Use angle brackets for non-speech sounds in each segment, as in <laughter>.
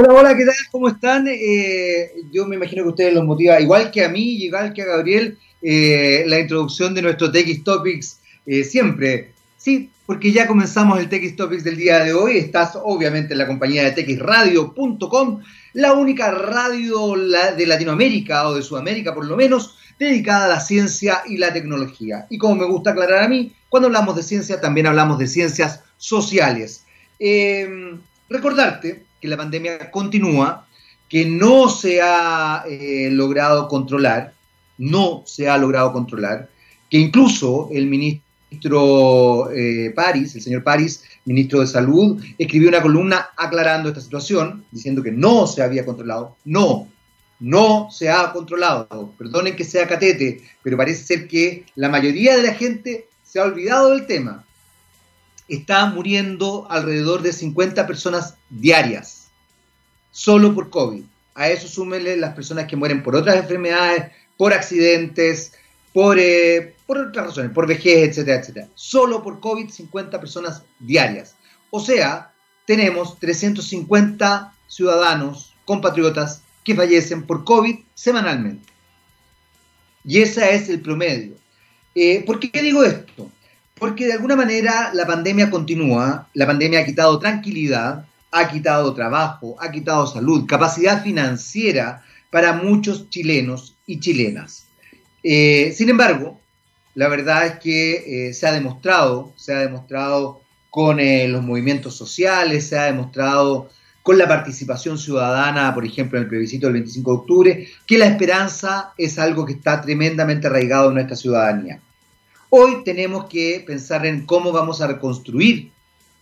Hola, hola, ¿qué tal? ¿Cómo están? Eh, yo me imagino que ustedes los motiva, igual que a mí, igual que a Gabriel, eh, la introducción de nuestro TX Topics eh, siempre. Sí, porque ya comenzamos el TX Topics del día de hoy. Estás obviamente en la compañía de txradio.com, la única radio de Latinoamérica o de Sudamérica por lo menos, dedicada a la ciencia y la tecnología. Y como me gusta aclarar a mí, cuando hablamos de ciencia también hablamos de ciencias sociales. recordarte que la pandemia continúa, que no se ha eh, logrado controlar, no se ha logrado controlar, que incluso el ministro eh, París, el señor París, ministro de Salud, escribió una columna aclarando esta situación, diciendo que no se había controlado. No, no se ha controlado. Perdonen que sea catete, pero parece ser que la mayoría de la gente se ha olvidado del tema está muriendo alrededor de 50 personas diarias, solo por COVID. A eso súmele las personas que mueren por otras enfermedades, por accidentes, por, eh, por otras razones, por vejez, etcétera, etcétera. Solo por COVID, 50 personas diarias. O sea, tenemos 350 ciudadanos, compatriotas, que fallecen por COVID semanalmente. Y ese es el promedio. Eh, ¿Por qué digo esto? Porque de alguna manera la pandemia continúa, la pandemia ha quitado tranquilidad, ha quitado trabajo, ha quitado salud, capacidad financiera para muchos chilenos y chilenas. Eh, sin embargo, la verdad es que eh, se ha demostrado, se ha demostrado con eh, los movimientos sociales, se ha demostrado con la participación ciudadana, por ejemplo, en el plebiscito del 25 de octubre, que la esperanza es algo que está tremendamente arraigado en nuestra ciudadanía. Hoy tenemos que pensar en cómo vamos a reconstruir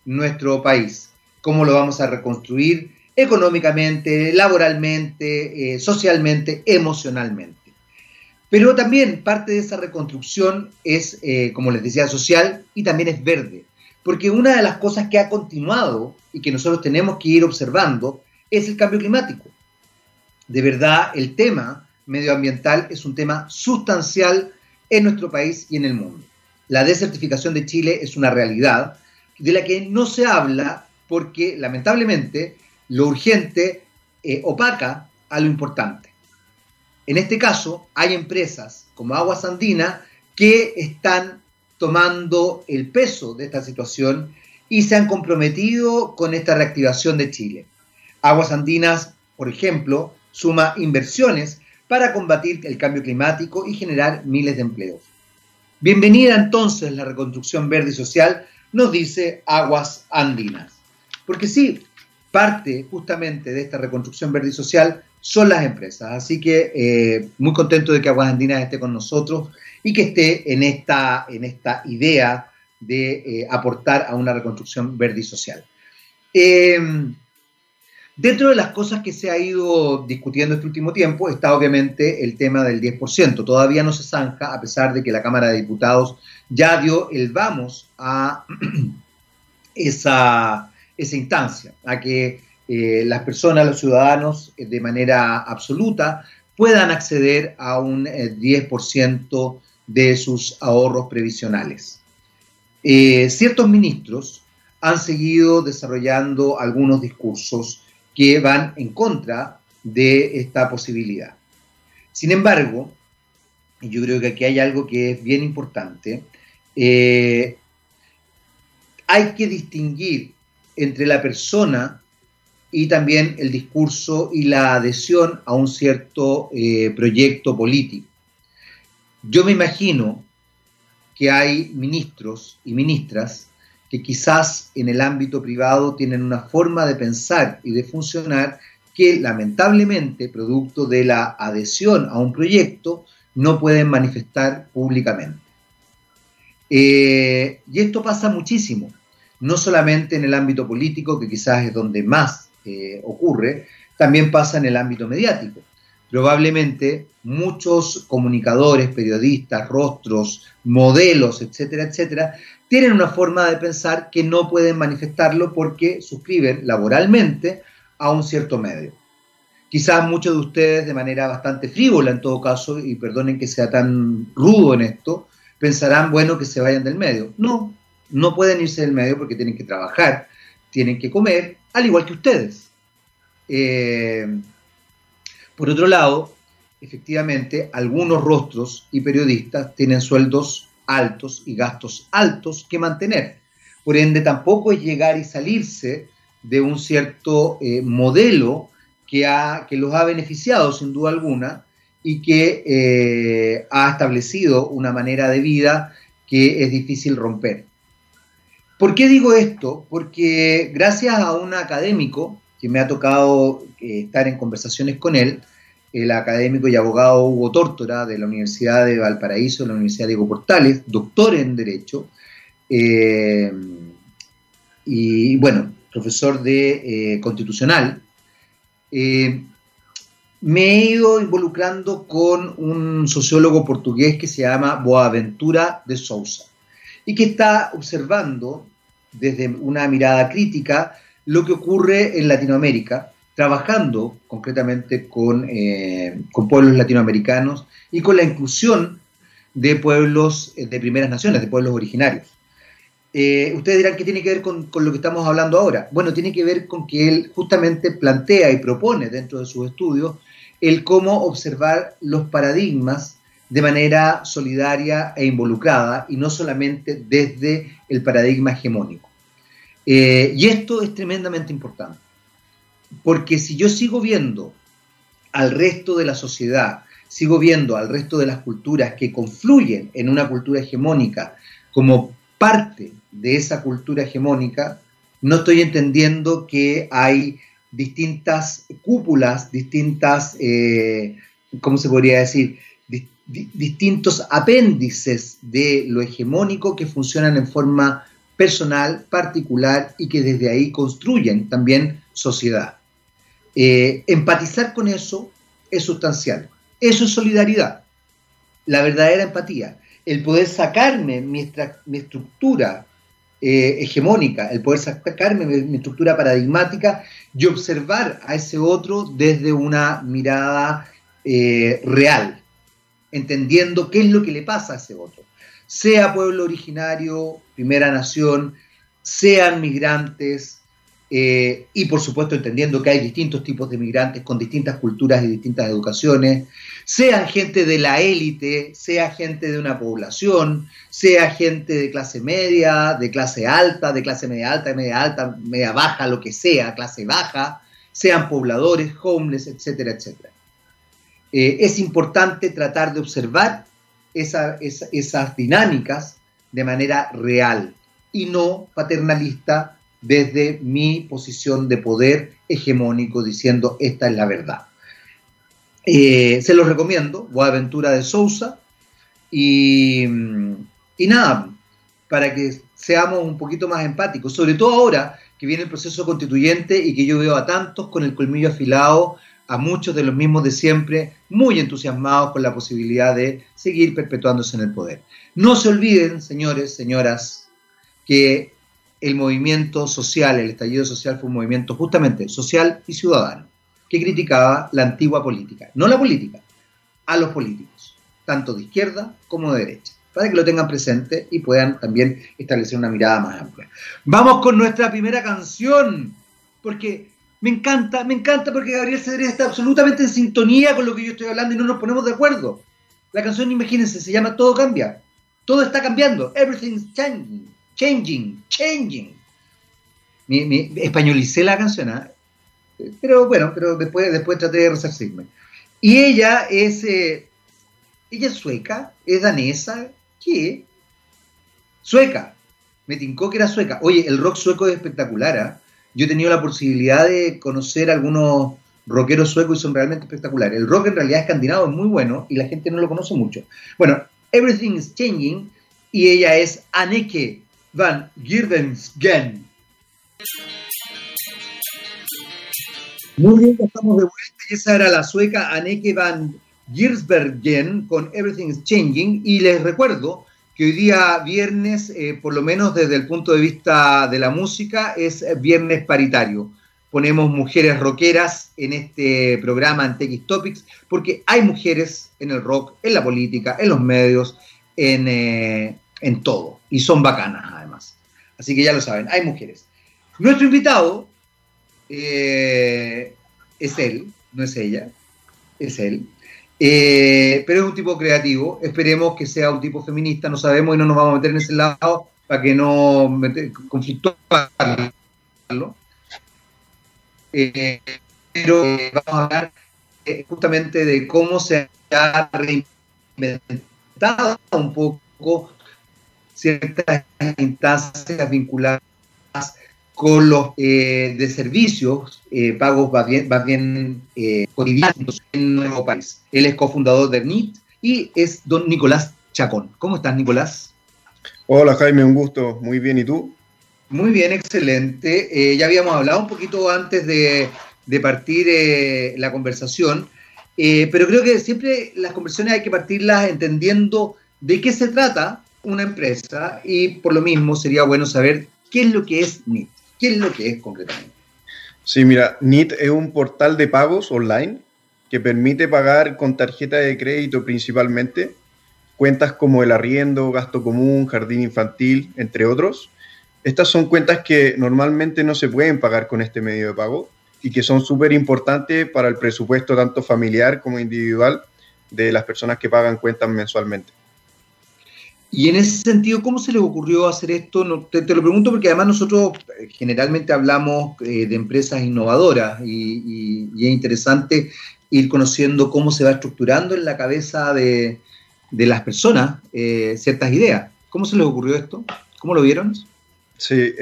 nuestro país, cómo lo vamos a reconstruir económicamente, laboralmente, eh, socialmente, emocionalmente. Pero también parte de esa reconstrucción es, eh, como les decía, social y también es verde. Porque una de las cosas que ha continuado y que nosotros tenemos que ir observando es el cambio climático. De verdad, el tema medioambiental es un tema sustancial en nuestro país y en el mundo. La desertificación de Chile es una realidad de la que no se habla porque lamentablemente lo urgente eh, opaca a lo importante. En este caso, hay empresas como Aguas Andina que están tomando el peso de esta situación y se han comprometido con esta reactivación de Chile. Aguas Andinas, por ejemplo, suma inversiones para combatir el cambio climático y generar miles de empleos. Bienvenida entonces la reconstrucción verde y social, nos dice Aguas Andinas. Porque sí, parte justamente de esta reconstrucción verde y social son las empresas. Así que eh, muy contento de que Aguas Andinas esté con nosotros y que esté en esta, en esta idea de eh, aportar a una reconstrucción verde y social. Eh, Dentro de las cosas que se ha ido discutiendo este último tiempo está obviamente el tema del 10%. Todavía no se zanja, a pesar de que la Cámara de Diputados ya dio el vamos a <clears throat> esa, esa instancia, a que eh, las personas, los ciudadanos, eh, de manera absoluta, puedan acceder a un 10% eh, de sus ahorros previsionales. ciertos ministros han seguido desarrollando algunos discursos que van en contra de esta posibilidad. Sin embargo, yo creo que aquí hay algo que es bien importante, eh, hay que distinguir entre la persona y también el discurso y la adhesión a un cierto eh, proyecto político. Yo me imagino que hay ministros y ministras que quizás en el ámbito privado tienen una forma de pensar y de funcionar que lamentablemente, producto de la adhesión a un proyecto, no pueden manifestar públicamente. Eh, y esto pasa muchísimo, no solamente en el ámbito político, que quizás es donde más eh, ocurre, también pasa en el ámbito mediático. Probablemente muchos comunicadores, periodistas, rostros, modelos, etcétera, etcétera, tienen una forma de pensar que no pueden manifestarlo porque suscriben laboralmente a un cierto medio. Quizás muchos de ustedes de manera bastante frívola en todo caso, y perdonen que sea tan rudo en esto, pensarán, bueno, que se vayan del medio. No, no pueden irse del medio porque tienen que trabajar, tienen que comer, al igual que ustedes. Eh, por otro lado, efectivamente, algunos rostros y periodistas tienen sueldos altos y gastos altos que mantener. Por ende, tampoco es llegar y salirse de un cierto eh, modelo que, ha, que los ha beneficiado sin duda alguna y que eh, ha establecido una manera de vida que es difícil romper. ¿Por qué digo esto? Porque gracias a un académico que me ha tocado eh, estar en conversaciones con él, el académico y abogado Hugo Tórtora de la Universidad de Valparaíso, de la Universidad Diego Portales, doctor en Derecho, eh, y bueno, profesor de eh, Constitucional, me he ido involucrando con un sociólogo portugués que se llama Boaventura de Sousa y que está observando desde una mirada crítica lo que ocurre en Latinoamérica, trabajando concretamente con, eh, con pueblos latinoamericanos y con la inclusión de pueblos eh, de primeras naciones, de pueblos originarios. Eh, ustedes dirán, ¿qué tiene que ver con, lo que estamos hablando ahora? Bueno, tiene que ver con que él justamente plantea y propone dentro de sus estudios el cómo observar los paradigmas de manera solidaria e involucrada y no solamente desde el paradigma hegemónico. Y esto es tremendamente importante, porque si yo sigo viendo al resto de la sociedad, sigo viendo al resto de las culturas que confluyen en una cultura hegemónica como parte de esa cultura hegemónica, no estoy entendiendo que hay distintas cúpulas, distintas, eh, ¿cómo se podría decir? distintos apéndices de lo hegemónico que funcionan en forma personal, particular y que desde ahí construyen también sociedad. Eh, empatizar con eso es sustancial. Eso es solidaridad, la verdadera empatía. El poder sacarme mi, estructura eh, hegemónica, el poder sacarme mi, estructura paradigmática y observar a ese otro desde una mirada eh, real, entendiendo qué es lo que le pasa a ese otro. Sea pueblo originario, primera nación, sean migrantes, eh, y por supuesto entendiendo que hay distintos tipos de migrantes con distintas culturas y distintas educaciones, sean gente de la élite, sea gente de una población, sea gente de clase media, de clase alta, de clase media alta, media alta, media baja, lo que sea, clase baja, sean pobladores, homeless, etcétera, etcétera. Eh, es importante tratar de observar esas dinámicas de manera real y no paternalista desde mi posición de poder hegemónico diciendo esta es la verdad. Eh, se los recomiendo, Boaventura de Sousa, y, y nada, para que seamos un poquito más empáticos, sobre todo ahora que viene el proceso constituyente y que yo veo a tantos con el colmillo afilado a muchos de los mismos de siempre, muy entusiasmados con la posibilidad de seguir perpetuándose en el poder. No se olviden, señores, señoras, que el movimiento social, el estallido social fue un movimiento justamente social y ciudadano, que criticaba la antigua política, no la política, a los políticos, tanto de izquierda como de derecha, para que lo tengan presente y puedan también establecer una mirada más amplia. Vamos con nuestra primera canción, porque me encanta, me encanta porque Gabriel Cedrés está absolutamente en sintonía con lo que yo estoy hablando y no nos ponemos de acuerdo. La canción, imagínense, se llama Todo cambia. Todo está cambiando. Everything's changing, changing, changing. Mi, españolicé la canción, ¿ah? pero bueno, pero después, después traté de resarcirme. Y ella es, eh, ella es sueca, es danesa, ¿qué? Sueca. Me tincó que era sueca. Oye, el rock sueco es espectacular, ¿ah? yo he tenido la posibilidad de conocer algunos rockeros suecos y son realmente espectaculares. El rock en realidad escandinavo es muy bueno y la gente no lo conoce mucho. Bueno, Everything is Changing y ella es Anneke van Girdensgen. Muy bien, estamos de vuelta y esa era la sueca Anneke van Giersbergen con Everything is Changing y les recuerdo que hoy día viernes, eh, por lo menos desde el punto de vista de la música, es viernes paritario. Ponemos mujeres rockeras en este programa en TX Topics, porque hay mujeres en el rock, en la política, en los medios, en, eh, en todo. Y son bacanas. Así que ya lo saben, hay mujeres. Nuestro invitado, eh, es él, no es ella, es él. Eh, pero es un tipo creativo, esperemos que sea un tipo feminista, no sabemos y no nos vamos a meter en ese lado para que no conflictuarlo. Eh, pero vamos a hablar justamente de cómo se ha reinventado un poco ciertas instancias vinculadas con los eh, de servicios, eh, pagos más bien, más bien eh, cotidianos en nuevo país. Él es cofundador de NIT y es don Nicolás Chacón. ¿Cómo estás, Nicolás? Hola, Jaime, un gusto. Muy bien, ¿y tú? Muy bien, excelente. ya habíamos hablado un poquito antes de, de partir la conversación, pero creo que siempre las conversaciones hay que partirlas entendiendo de qué se trata una empresa y por lo mismo sería bueno saber qué es lo que es NIT. ¿Qué es lo que es concretamente? Sí, mira, NIT es un portal de pagos online que permite pagar con tarjeta de crédito principalmente cuentas como el arriendo, gasto común, jardín infantil, entre otros. Estas son cuentas que normalmente no se pueden pagar con este medio de pago y que son súper importantes para el presupuesto tanto familiar como individual de las personas que pagan cuentas mensualmente. Y en ese sentido, ¿cómo se les ocurrió hacer esto? Te, lo pregunto porque además nosotros eh, generalmente hablamos eh, de empresas innovadoras y, es interesante ir conociendo cómo se va estructurando en la cabeza de, las personas eh, ciertas ideas. ¿Cómo se les ocurrió esto? ¿Cómo lo vieron? Sí,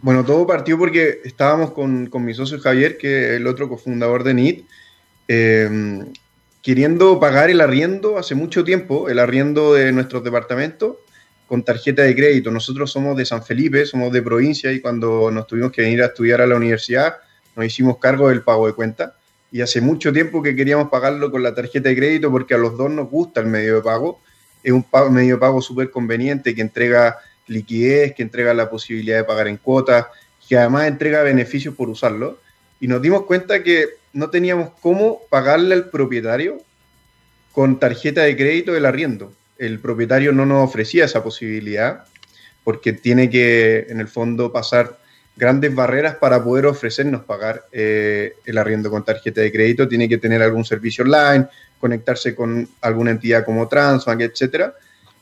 bueno, todo partió porque estábamos con, con, mi socio Javier, que es el otro cofundador de NIT, queriendo pagar el arriendo hace mucho tiempo, el arriendo de nuestros departamentos, con tarjeta de crédito. Nosotros somos de San Felipe, somos de provincia y cuando nos tuvimos que venir a estudiar a la universidad, nos hicimos cargo del pago de cuenta. Y hace mucho tiempo que queríamos pagarlo con la tarjeta de crédito porque a los dos nos gusta el medio de pago. Es un medio de pago súper conveniente que entrega liquidez, que entrega la posibilidad de pagar en cuotas, que además entrega beneficios por usarlo. Y nos dimos cuenta que no teníamos cómo pagarle al propietario con tarjeta de crédito el arriendo. El propietario no nos ofrecía esa posibilidad porque tiene que, en el fondo, pasar grandes barreras para poder ofrecernos pagar eh, el arriendo con tarjeta de crédito. Tiene que tener algún servicio online, conectarse con alguna entidad como Transbank, etcétera.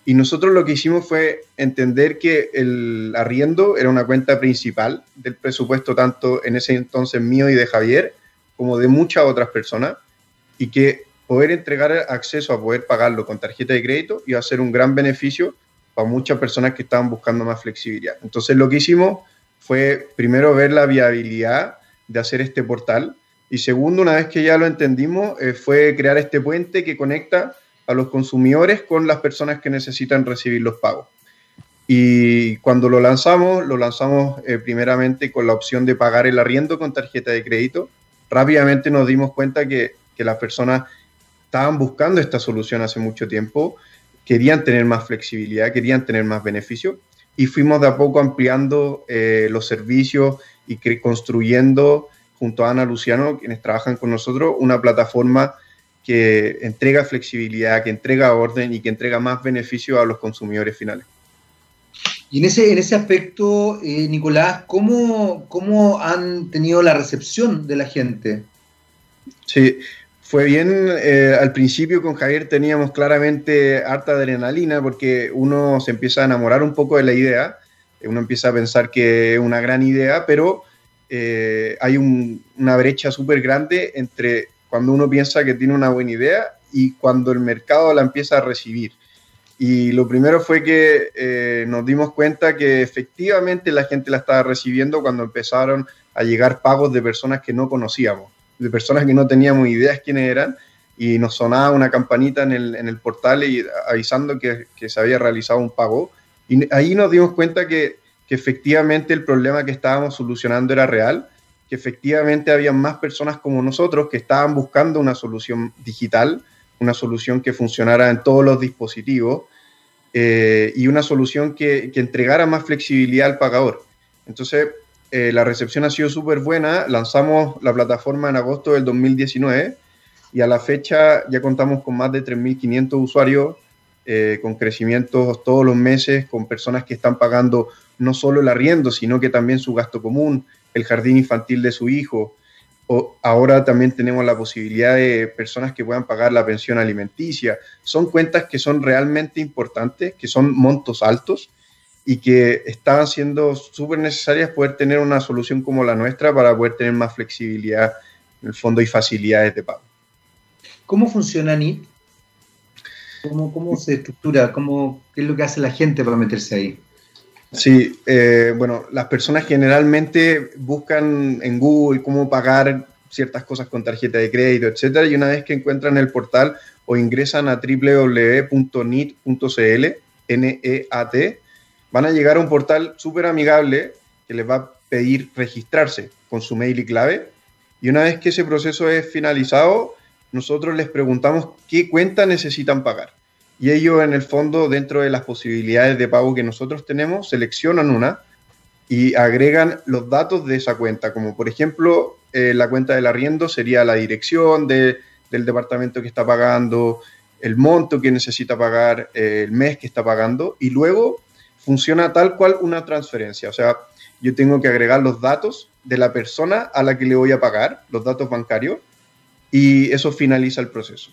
Y nosotros lo que hicimos fue entender que el arriendo era una cuenta principal del presupuesto, tanto en ese entonces mío y de Javier, como de muchas otras personas y que poder entregar acceso a poder pagarlo con tarjeta de crédito iba a ser un gran beneficio para muchas personas que estaban buscando más flexibilidad. Entonces lo que hicimos fue primero ver la viabilidad de hacer este portal y segundo, una vez que ya lo entendimos, eh, fue crear este puente que conecta a los consumidores con las personas que necesitan recibir los pagos. Y cuando lo lanzamos, lo lanzamos eh, primeramente con la opción de pagar el arriendo con tarjeta de crédito rápidamente nos dimos cuenta que, las personas estaban buscando esta solución hace mucho tiempo, querían tener más flexibilidad, querían tener más beneficio y fuimos de a poco ampliando eh, los servicios y construyendo junto a Ana Luciano, quienes trabajan con nosotros, una plataforma que entrega flexibilidad, que entrega orden y que entrega más beneficio a los consumidores finales. Y en ese, en ese aspecto, eh, Nicolás, ¿cómo, ¿cómo han tenido la recepción de la gente? Sí, fue bien. Eh, al principio con Javier teníamos claramente harta adrenalina porque uno se empieza a enamorar un poco de la idea, uno empieza a pensar que es una gran idea, pero eh, hay una brecha súper grande entre cuando uno piensa que tiene una buena idea y cuando el mercado la empieza a recibir. Y lo primero fue que eh, nos dimos cuenta que efectivamente la gente la estaba recibiendo cuando empezaron a llegar pagos de personas que no conocíamos, de personas que no teníamos ideas quiénes eran, y nos sonaba una campanita en el, en el portal y avisando que, que, se había realizado un pago. Y ahí nos dimos cuenta que, que efectivamente el problema que estábamos solucionando era real, que efectivamente había más personas como nosotros que estaban buscando una solución digital, una solución que funcionara en todos los dispositivos eh, y una solución que, entregara más flexibilidad al pagador. Entonces, eh, la recepción ha sido súper buena. Lanzamos la plataforma en agosto del 2019 y a la fecha ya contamos con más de 3.500 usuarios, eh, con crecimientos todos los meses, con personas que están pagando no solo el arriendo, sino que también su gasto común, el jardín infantil de su hijo ahora también tenemos la posibilidad de personas que puedan pagar la pensión alimenticia. Son cuentas que son realmente importantes, que son montos altos y que estaban siendo súper necesarias poder tener una solución como la nuestra para poder tener más flexibilidad en el fondo y facilidades de pago. ¿Cómo funciona NIT? ¿Cómo, cómo se estructura? ¿Cómo, ¿Qué es lo que hace la gente para meterse ahí? Sí, eh, bueno, las personas generalmente buscan en Google cómo pagar ciertas cosas con tarjeta de crédito, etcétera, y una vez que encuentran el portal o ingresan a www.nit.cl, N-E-A-T, van a llegar a un portal súper amigable que les va a pedir registrarse con su mail y clave. Y una vez que ese proceso es finalizado, nosotros les preguntamos qué cuenta necesitan pagar y ellos en el fondo, dentro de las posibilidades de pago que nosotros tenemos, seleccionan una y agregan los datos de esa cuenta, como por ejemplo eh, la cuenta del arriendo sería la dirección del departamento que está pagando, el monto que necesita pagar, eh, el mes que está pagando, y luego funciona tal cual una transferencia. O sea, yo tengo que agregar los datos de la persona a la que le voy a pagar, los datos bancarios, y eso finaliza el proceso.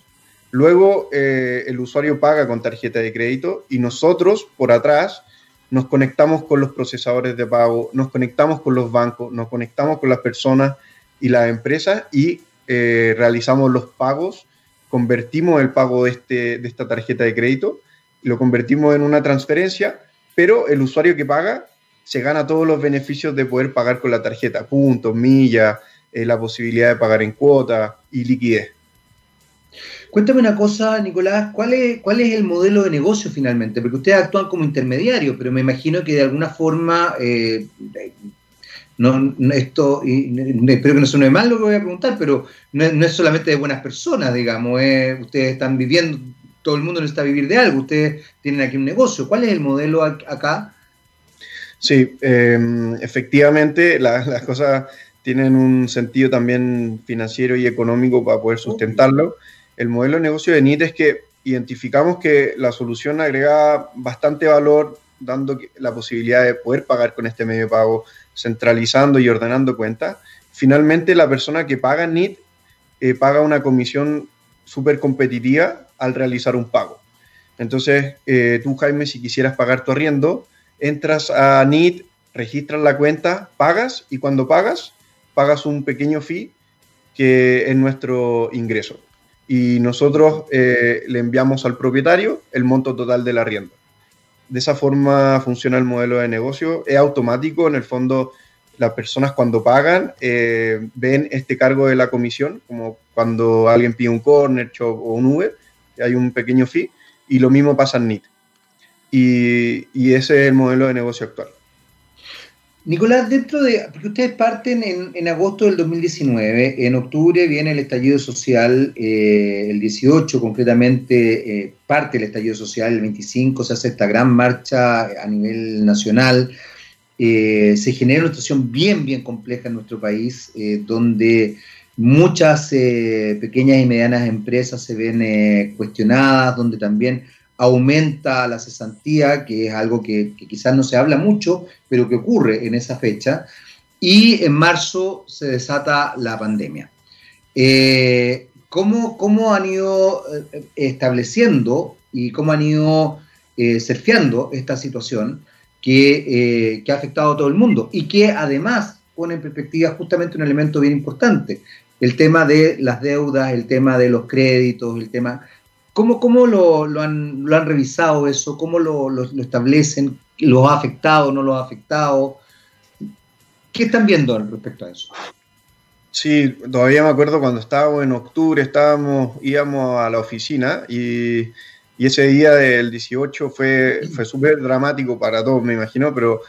Luego eh, el usuario paga con tarjeta de crédito y nosotros por atrás nos conectamos con los procesadores de pago, nos conectamos con los bancos, nos conectamos con las personas y las empresas y eh, realizamos los pagos, convertimos el pago de, este, de esta tarjeta de crédito, lo convertimos en una transferencia, pero el usuario que paga se gana todos los beneficios de poder pagar con la tarjeta, puntos, millas, eh, la posibilidad de pagar en cuota y liquidez. Cuéntame una cosa, Nicolás, ¿cuál es, ¿cuál es el modelo de negocio finalmente? Porque ustedes actúan como intermediarios, pero me imagino que de alguna forma, eh, no, esto, espero que no suene mal lo que voy a preguntar, pero no es, solamente de buenas personas, digamos, ustedes están viviendo, todo el mundo necesita vivir de algo, ustedes tienen aquí un negocio. ¿Cuál es el modelo acá? Sí, em, efectivamente, las cosas tienen un sentido también financiero y económico para poder sustentarlo el modelo de negocio de NIT es que identificamos que la solución agrega bastante valor, dando la posibilidad de poder pagar con este medio de pago, centralizando y ordenando cuentas. Finalmente, la persona que paga NIT eh, paga una comisión súper competitiva al realizar un pago. Entonces, eh, tú, Jaime, si quisieras pagar tu arriendo, entras a NIT, registras la cuenta, pagas y cuando pagas, pagas un pequeño fee que es nuestro ingreso y nosotros eh, le enviamos al propietario el monto total del arriendo. De esa forma funciona el modelo de negocio. Es automático, en el fondo las personas cuando pagan eh, ven este cargo de la comisión, como cuando alguien pide un corner shop o un Uber, hay un pequeño fee, y lo mismo pasa en NIT. Y ese es el modelo de negocio actual. Nicolás, dentro de, porque ustedes parten en, agosto del 2019, en octubre viene el estallido social, eh, el 18 concretamente eh, parte el estallido social, el 25 se hace esta gran marcha a nivel nacional, eh, se genera una situación bien, bien compleja en nuestro país, donde muchas pequeñas y medianas empresas se ven cuestionadas, donde también aumenta la cesantía, que es algo que, quizás no se habla mucho, pero que ocurre en esa fecha, y en marzo se desata la pandemia. Eh, ¿cómo, han ido eh, estableciendo y cómo han ido eh, surfeando esta situación que, que ha afectado a todo el mundo y que además pone en perspectiva justamente un elemento bien importante, el tema de las deudas, el tema de los créditos, el tema ¿Cómo, cómo lo, lo, han, revisado eso? ¿Cómo lo, establecen? ¿Los ha afectado? ¿No los ha afectado? ¿Qué están viendo respecto a eso? Sí, todavía me acuerdo cuando estábamos en octubre, estábamos, íbamos a la oficina y, y ese día del 18 fue, fue súper dramático para todos, me imagino, pero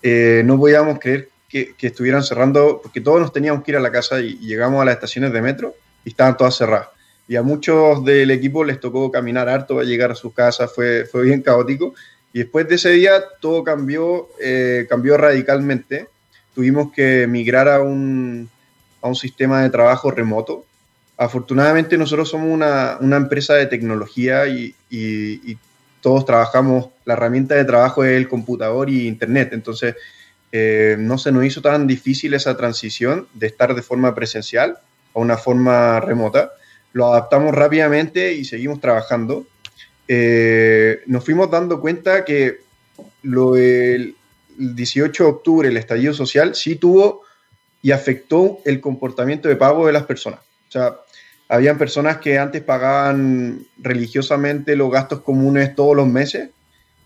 eh, no podíamos creer que, estuvieran cerrando, porque todos nos teníamos que ir a la casa y llegamos a las estaciones de metro y estaban todas cerradas y a muchos del equipo les tocó caminar harto para llegar a sus casas, fue, fue bien caótico. Y después de ese día todo cambió, eh, cambió radicalmente. Tuvimos que migrar a un, a un sistema de trabajo remoto. Afortunadamente nosotros somos una, una empresa de tecnología y, todos trabajamos, la herramienta de trabajo es el computador y internet. Entonces eh, no se nos hizo tan difícil esa transición de estar de forma presencial a una forma remota. Lo adaptamos rápidamente y seguimos trabajando. Eh, nos fuimos dando cuenta que lo, el, 18 de octubre, el estallido social, sí tuvo y afectó el comportamiento de pago de las personas. O sea, habían personas que antes pagaban religiosamente los gastos comunes todos los meses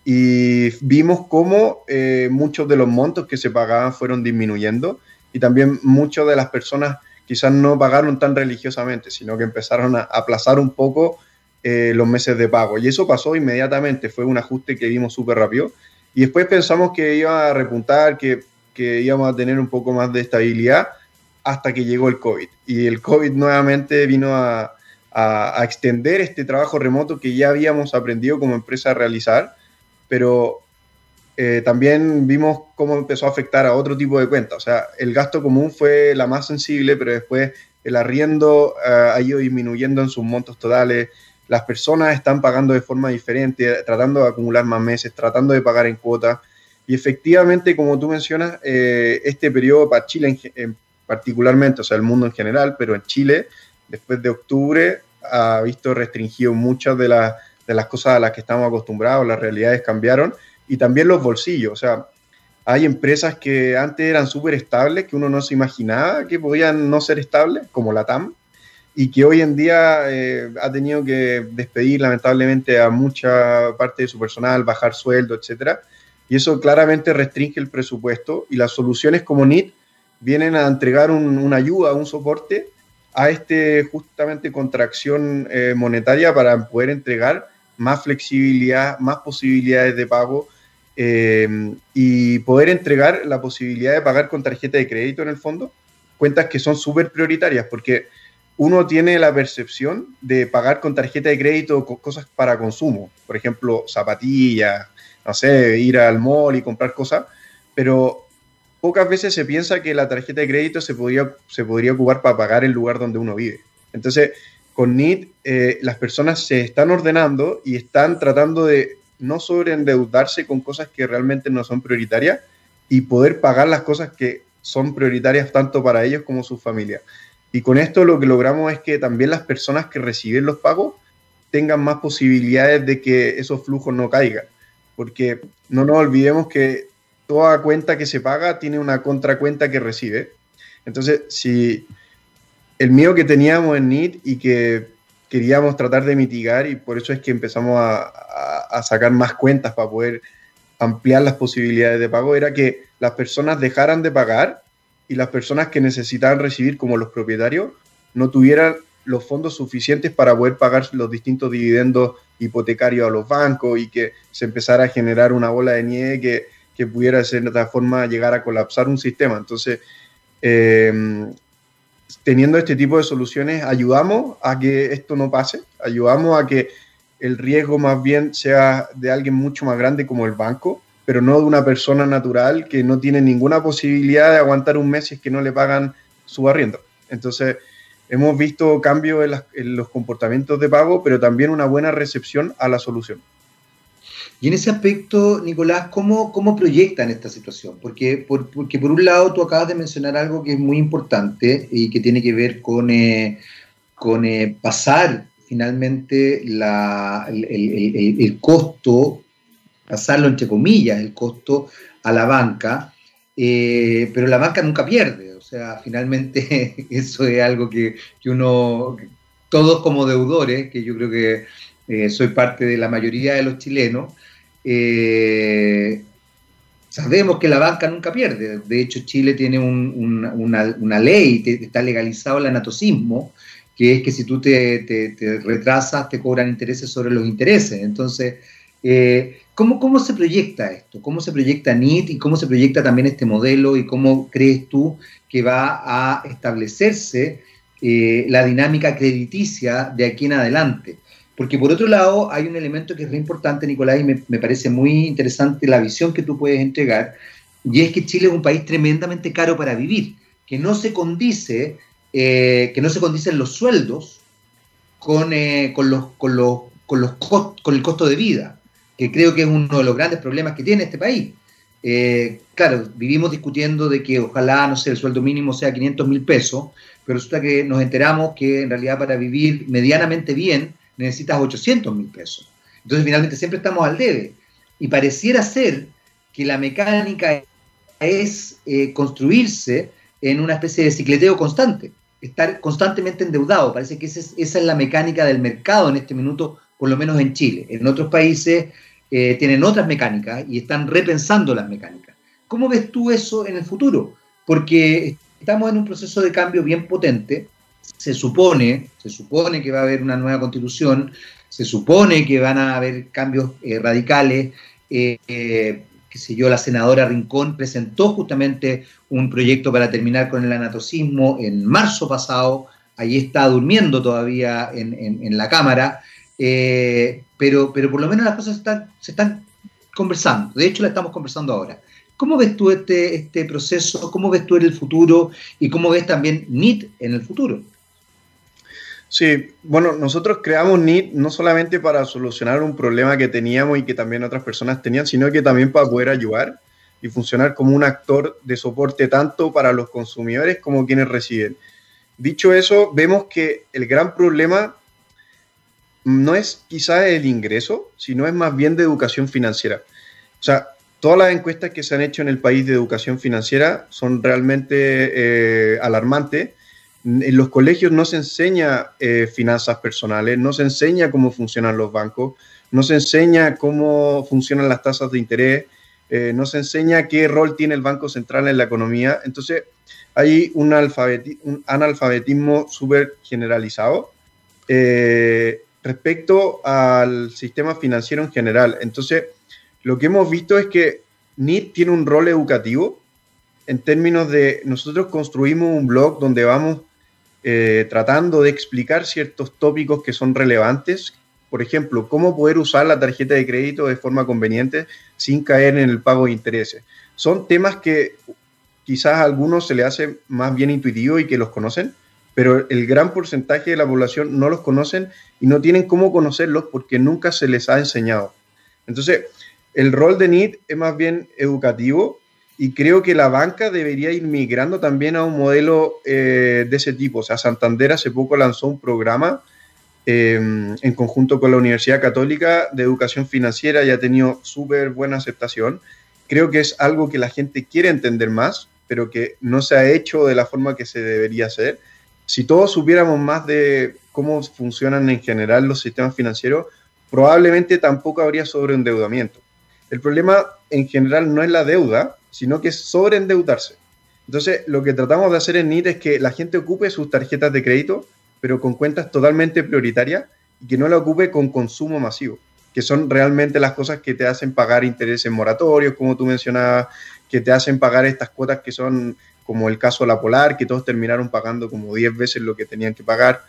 y vimos cómo eh, muchos de los montos que se pagaban fueron disminuyendo y también muchas de las personas quizás no pagaron tan religiosamente, sino que empezaron a aplazar un poco eh, los meses de pago. Y eso pasó inmediatamente, fue un ajuste que vimos súper rápido. Y después pensamos que iba a repuntar, que, que íbamos a tener un poco más de estabilidad hasta que llegó el COVID. Y el COVID nuevamente vino a, a, extender este trabajo remoto que ya habíamos aprendido como empresa a realizar, pero eh, también vimos cómo empezó a afectar a otro tipo de cuentas. O sea, el gasto común fue la más sensible, pero después el arriendo uh, ha ido disminuyendo en sus montos totales. Las personas están pagando de forma diferente, tratando de acumular más meses, tratando de pagar en cuotas. Y efectivamente, como tú mencionas, eh, este periodo para Chile en, en particularmente, o sea, el mundo en general, pero en Chile, después de octubre, ha visto restringido muchas de, de las cosas a las que estamos acostumbrados, las realidades cambiaron y también los bolsillos, o sea, hay empresas que antes eran súper estables, que uno no se imaginaba que podían no ser estables, como la TAM, y que hoy en día eh, ha tenido que despedir lamentablemente a mucha parte de su personal, bajar sueldo, etcétera. Y eso claramente restringe el presupuesto y las soluciones como NIT vienen a entregar una ayuda, un soporte a este justamente contracción eh, monetaria para poder entregar más flexibilidad, más posibilidades de pago eh, y poder entregar la posibilidad de pagar con tarjeta de crédito en el fondo, cuentas que son súper prioritarias porque uno tiene la percepción de pagar con tarjeta de crédito cosas para consumo, por ejemplo, zapatillas, no sé, ir al mall y comprar cosas, pero pocas veces se piensa que la tarjeta de crédito se podría, se podría ocupar para pagar el lugar donde uno vive. Entonces, con NIT, eh, las personas se están ordenando y están tratando de no sobreendeudarse con cosas que realmente no son prioritarias y poder pagar las cosas que son prioritarias tanto para ellos como su familia. Y con esto lo que logramos es que también las personas que reciben los pagos tengan más posibilidades de que esos flujos no caigan. Porque no nos olvidemos que toda cuenta que se paga tiene una contracuenta que recibe. Entonces, si el miedo que teníamos en NIT y que queríamos tratar de mitigar, y por eso es que empezamos a, sacar más cuentas para poder ampliar las posibilidades de pago, era que las personas dejaran de pagar y las personas que necesitaban recibir, como los propietarios, no tuvieran los fondos suficientes para poder pagar los distintos dividendos hipotecarios a los bancos y que se empezara a generar una bola de nieve que que pudiera de cierta forma llegar a colapsar un sistema. Entonces, eh, teniendo este tipo de soluciones, ayudamos a que esto no pase, ayudamos a que el riesgo más bien sea de alguien mucho más grande como el banco, pero no de una persona natural que no tiene ninguna posibilidad de aguantar un mes si es que no le pagan su arriendo. Entonces, hemos visto cambios en, en los comportamientos de pago, pero también una buena recepción a la solución. Y en ese aspecto, Nicolás, ¿cómo, cómo proyectan esta situación? Porque por, porque por un lado tú acabas de mencionar algo que es muy importante y que tiene que ver con, eh, con eh, pasar finalmente la, el, el, costo, pasarlo entre comillas, el costo a la banca, eh, pero la banca nunca pierde. O sea, finalmente <laughs> eso es algo que uno, todos como deudores, que yo creo que eh, soy parte de la mayoría de los chilenos, eh, sabemos que la banca nunca pierde. De hecho, Chile tiene una, ley, está legalizado el anatocismo, que es que si tú te, te, retrasas, te cobran intereses sobre los intereses. Entonces, eh, ¿cómo, ¿cómo, se proyecta esto? ¿Cómo se proyecta NIT y cómo se proyecta también este modelo y cómo crees tú que va a establecerse la dinámica crediticia de aquí en adelante? Porque por otro lado hay un elemento que es muy importante, Nicolás, y me, me, parece muy interesante la visión que tú puedes entregar, y es que Chile es un país tremendamente caro para vivir, que no se condice, eh, que no se condicen los sueldos con, eh, con, los, con, los, con, los cost, con el costo de vida, que creo que es uno de los grandes problemas que tiene este país. eh, claro, vivimos discutiendo de que ojalá, no sé, el sueldo mínimo sea 500 mil pesos, pero resulta que nos enteramos que en realidad para vivir medianamente bien necesitas 800 mil pesos. Entonces finalmente siempre estamos al debe. Y pareciera ser que la mecánica es eh, construirse en una especie de cicleteo constante, estar constantemente endeudado. Parece que esa es, la mecánica del mercado en este minuto, por lo menos en Chile. En otros países eh, tienen otras mecánicas y están repensando las mecánicas. ¿Cómo ves tú eso en el futuro? Porque estamos en un proceso de cambio bien potente. Se supone, se supone que va a haber una nueva constitución, se supone que van a haber cambios eh, radicales. Eh, qué sé yo, la senadora Rincón presentó justamente un proyecto para terminar con el anatocismo en marzo pasado, ahí está durmiendo todavía en, la Cámara, eh, pero, pero por lo menos las cosas se están conversando, de hecho la estamos conversando ahora. ¿Cómo ves tú este, este proceso? ¿Cómo ves tú el futuro? ¿Y cómo ves también NIT en el futuro? Sí, bueno, nosotros creamos NIT no solamente para solucionar un problema que teníamos y que también otras personas tenían, sino que también para poder ayudar y funcionar como un actor de soporte tanto para los consumidores como quienes reciben. Dicho eso, vemos que el gran problema no es quizá el ingreso, sino es más bien de educación financiera. O sea, todas las encuestas que se han hecho en el país de educación financiera son realmente eh, alarmantes en los colegios no se enseña eh, finanzas personales, no se enseña cómo funcionan los bancos, no se enseña cómo funcionan las tasas de interés, eh, no se enseña qué rol tiene el Banco Central en la economía. Entonces, hay un, analfabetismo súper generalizado eh, respecto al sistema financiero en general. Entonces, lo que hemos visto es que NIT tiene un rol educativo en términos de nosotros construimos un blog donde vamos eh, tratando de explicar ciertos tópicos que son relevantes. Por ejemplo, cómo poder usar la tarjeta de crédito de forma conveniente sin caer en el pago de intereses. Son temas que quizás a algunos se les hace más bien intuitivo y que los conocen, pero el gran porcentaje de la población no los conocen y no tienen cómo conocerlos porque nunca se les ha enseñado. Entonces, el rol de NIT es más bien educativo y creo que la banca debería ir migrando también a un modelo eh, de ese tipo. O sea, Santander hace poco lanzó un programa eh, en conjunto con la Universidad Católica de Educación Financiera y ha tenido súper buena aceptación. Creo que es algo que la gente quiere entender más, pero que no se ha hecho de la forma que se debería hacer. Si todos supiéramos más de cómo funcionan en general los sistemas financieros, probablemente tampoco habría sobreendeudamiento. El problema en general no es la deuda, sino que es sobreendeudarse. Entonces, lo que tratamos de hacer en NIT es que la gente ocupe sus tarjetas de crédito, pero con cuentas totalmente prioritarias y que no la ocupe con consumo masivo, que son realmente las cosas que te hacen pagar intereses moratorios, como tú mencionabas, que te hacen pagar estas cuotas que son como el caso de la Polar, que todos terminaron pagando como 10 veces lo que tenían que pagar.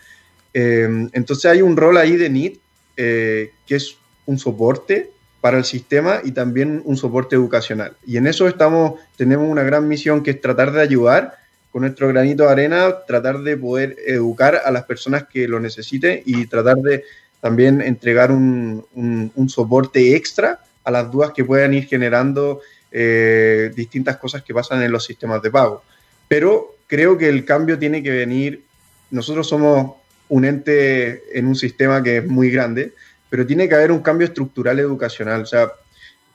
Eh, entonces hay un rol ahí de NIT eh, que es un soporte para el sistema y también un soporte educacional. Y en eso estamos, tenemos una gran misión que es tratar de ayudar con nuestro granito de arena, tratar de poder educar a las personas que lo necesiten y tratar de también entregar un, un, soporte extra a las dudas que puedan ir generando eh, distintas cosas que pasan en los sistemas de pago. Pero creo que el cambio tiene que venir, nosotros somos un ente en un sistema que es muy grande, pero tiene que haber un cambio estructural educacional. O sea,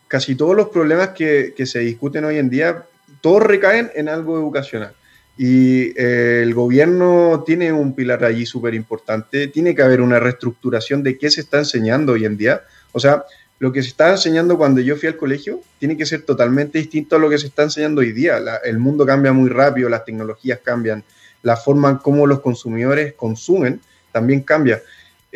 casi todos los problemas que, se discuten hoy en día, todos recaen en algo educacional. Y eh, el gobierno tiene un pilar allí súper importante. Tiene que haber una reestructuración de qué se está enseñando hoy en día. O sea, lo que se está enseñando cuando yo fui al colegio tiene que ser totalmente distinto a lo que se está enseñando hoy día. el mundo cambia muy rápido, las tecnologías cambian, la forma en cómo los consumidores consumen también cambia.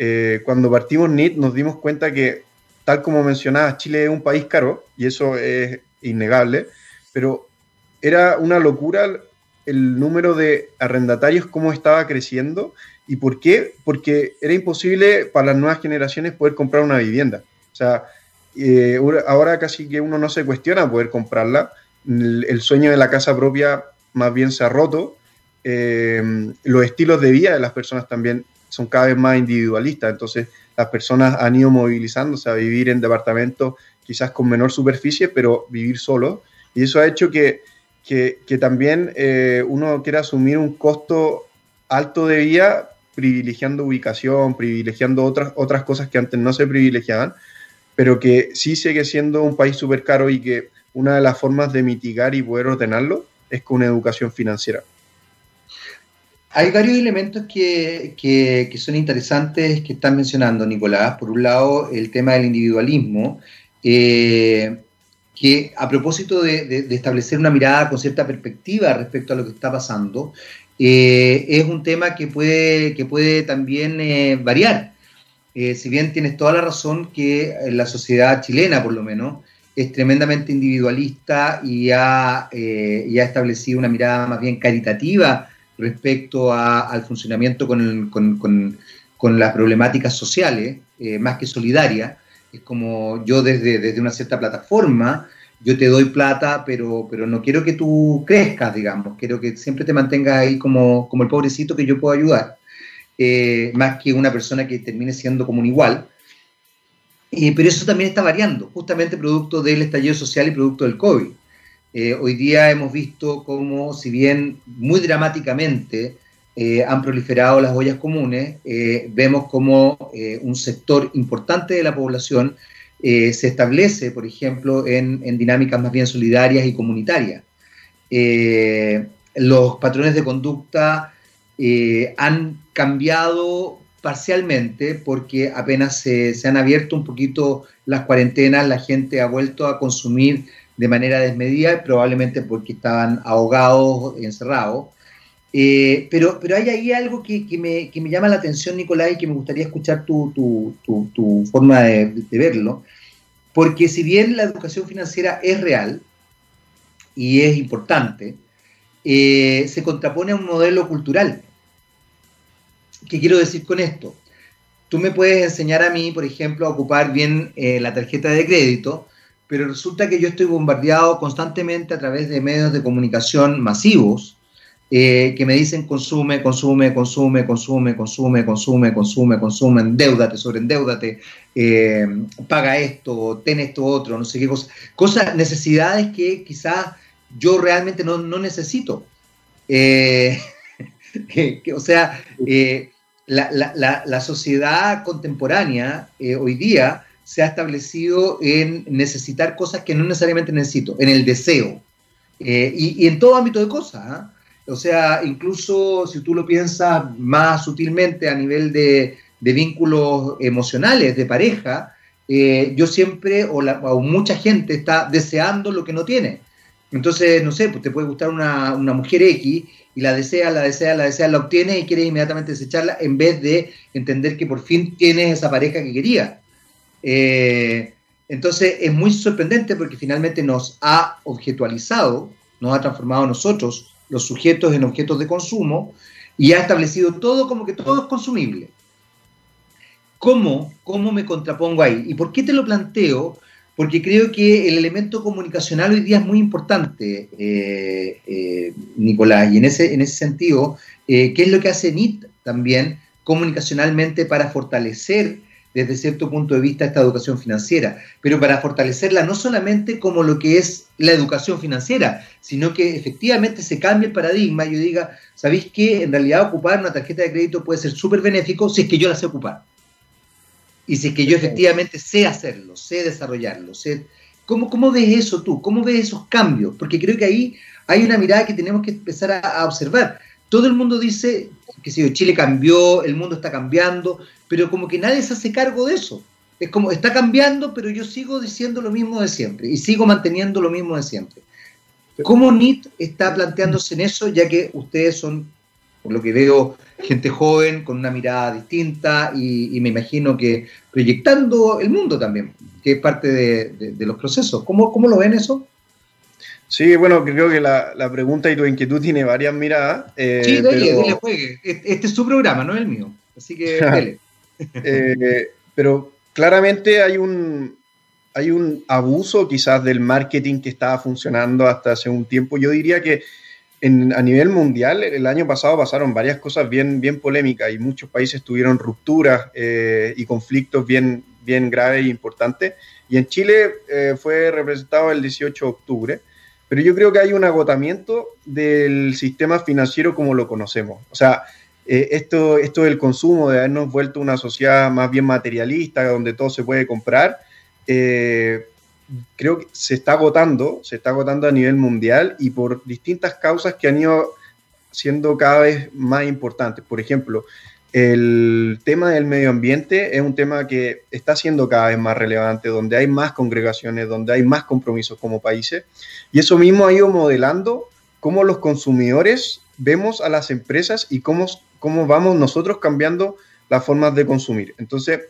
Eh, cuando partimos NIT nos dimos cuenta que, tal como mencionaba, Chile es un país caro, y eso es innegable, pero era una locura el número de arrendatarios, cómo estaba creciendo, y por qué, porque era imposible para las nuevas generaciones poder comprar una vivienda. O sea, eh, ahora casi que uno no se cuestiona poder comprarla, el, sueño de la casa propia más bien se ha roto, eh, los estilos de vida de las personas también son cada vez más individualistas, entonces las personas han ido movilizándose a vivir en departamentos quizás con menor superficie, pero vivir solo. Y eso ha hecho que, que, también eh, uno quiera asumir un costo alto de vida privilegiando ubicación, privilegiando otras, otras cosas que antes no se privilegiaban, pero que sí sigue siendo un país súper caro y que una de las formas de mitigar y poder ordenarlo es con una educación financiera. Hay varios elementos que, que, son interesantes que están mencionando, Nicolás. Por un lado, el tema del individualismo, eh, que a propósito de, establecer una mirada con cierta perspectiva respecto a lo que está pasando, eh, es un tema que puede, que puede también eh, variar. si bien tienes toda la razón que la sociedad chilena, por lo menos, es tremendamente individualista y ha, y ha establecido una mirada más bien caritativa respecto al funcionamiento con, las problemáticas sociales, eh, más que solidaria. Es como yo desde, desde una cierta plataforma, yo te doy plata, pero, pero no quiero que tú crezcas, digamos, quiero que siempre te mantengas ahí como, como el pobrecito que yo puedo ayudar, eh, más que una persona que termine siendo como un igual. Eh, pero eso también está variando, justamente producto del estallido social y producto del COVID. Eh, hoy día hemos visto cómo, si bien muy dramáticamente eh, han proliferado las ollas comunes, eh, vemos como un sector importante de la población se establece, por ejemplo, en, dinámicas más bien solidarias y comunitarias. los patrones de conducta han cambiado parcialmente porque apenas se han abierto un poquito las cuarentenas, la gente ha vuelto a consumir de manera desmedida, probablemente porque estaban ahogados, encerrados. Eh, pero, pero hay ahí algo que, me, llama la atención, Nicolás, y que me gustaría escuchar tu, forma de, verlo, porque si bien la educación financiera es real y es importante, eh, se contrapone a un modelo cultural. ¿Qué quiero decir con esto? Tú me puedes enseñar a mí, por ejemplo, a ocupar bien eh, la tarjeta de crédito, pero resulta que yo estoy bombardeado constantemente a través de medios de comunicación masivos eh, que me dicen consume, consume, consume, consume, consume, consume, consume, consume, endeudate, sobreendeudate, eh, paga esto, ten esto otro, no sé qué cosa. Cosas, necesidades que quizás yo realmente no, necesito. Eh, <laughs> o sea, eh, la, la, la, sociedad contemporánea hoy día se ha establecido en necesitar cosas que no necesariamente necesito, en el deseo. Eh, y, en todo ámbito de cosas. ¿ah? O sea, incluso si tú lo piensas más sutilmente a nivel de, vínculos emocionales, de pareja, eh, yo siempre, o, mucha gente está deseando lo que no tiene. Entonces, no sé, pues te puede gustar una, una mujer X y la desea, la desea, la desea, la obtiene y quieres inmediatamente desecharla en vez de entender que por fin tienes esa pareja que quería. Eh, entonces es muy sorprendente porque finalmente nos ha objetualizado, nos ha transformado nosotros, los sujetos, en objetos de consumo y ha establecido todo como que todo es consumible. ¿Cómo, ¿Cómo me contrapongo ahí? ¿Y por qué te lo planteo? Porque creo que el elemento comunicacional hoy día es muy importante, eh, eh, Nicolás, y en ese, en ese sentido, ¿qué es lo que hace NIT también comunicacionalmente para fortalecer desde cierto punto de vista esta educación financiera, pero para fortalecerla no solamente como lo que es la educación financiera, sino que efectivamente se cambie el paradigma y yo diga, ¿sabéis que en realidad ocupar una tarjeta de crédito puede ser súper benéfico si es que yo la sé ocupar? Y si es que yo efectivamente sé hacerlo, sé desarrollarlo, sé... ¿Cómo, ¿Cómo ves eso tú? ¿Cómo ves esos cambios? Porque creo que ahí hay una mirada que tenemos que empezar a observar todo el mundo dice que si Chile cambió, el mundo está cambiando, pero como que nadie se hace cargo de eso. Es como, está cambiando, pero yo sigo diciendo lo mismo de siempre y sigo manteniendo lo mismo de siempre. ¿Cómo NIT está planteándose en eso, ya que ustedes son, por lo que veo, gente joven, con una mirada distinta y, me imagino que proyectando el mundo también, que es parte de, los procesos? ¿Cómo, ¿Cómo lo ven eso? Sí, bueno, creo que la, pregunta y tu inquietud tiene varias miradas. Eh, sí, dale, dale, juegue. Este es su programa, no es el mío. Así que <laughs> dale. Eh, pero claramente hay un, hay un abuso quizás del marketing que estaba funcionando hasta hace un tiempo. Yo diría que en, a nivel mundial el año pasado pasaron varias cosas bien, bien polémicas y muchos países tuvieron rupturas eh, y conflictos bien, bien grave e importante. Y en Chile eh, fue representado el 18 de octubre. Pero yo creo que hay un agotamiento del sistema financiero como lo conocemos. O sea, eh, esto, esto del consumo, de habernos vuelto una sociedad más bien materialista, donde todo se puede comprar, eh, creo que se está agotando, se está agotando a nivel mundial y por distintas causas que han ido siendo cada vez más importantes. Por ejemplo, el tema del medio ambiente es un tema que está siendo cada vez más relevante, donde hay más congregaciones, donde hay más compromisos como países, y eso mismo ha ido modelando cómo los consumidores vemos a las empresas y cómo, cómo vamos nosotros cambiando las formas de consumir. Entonces,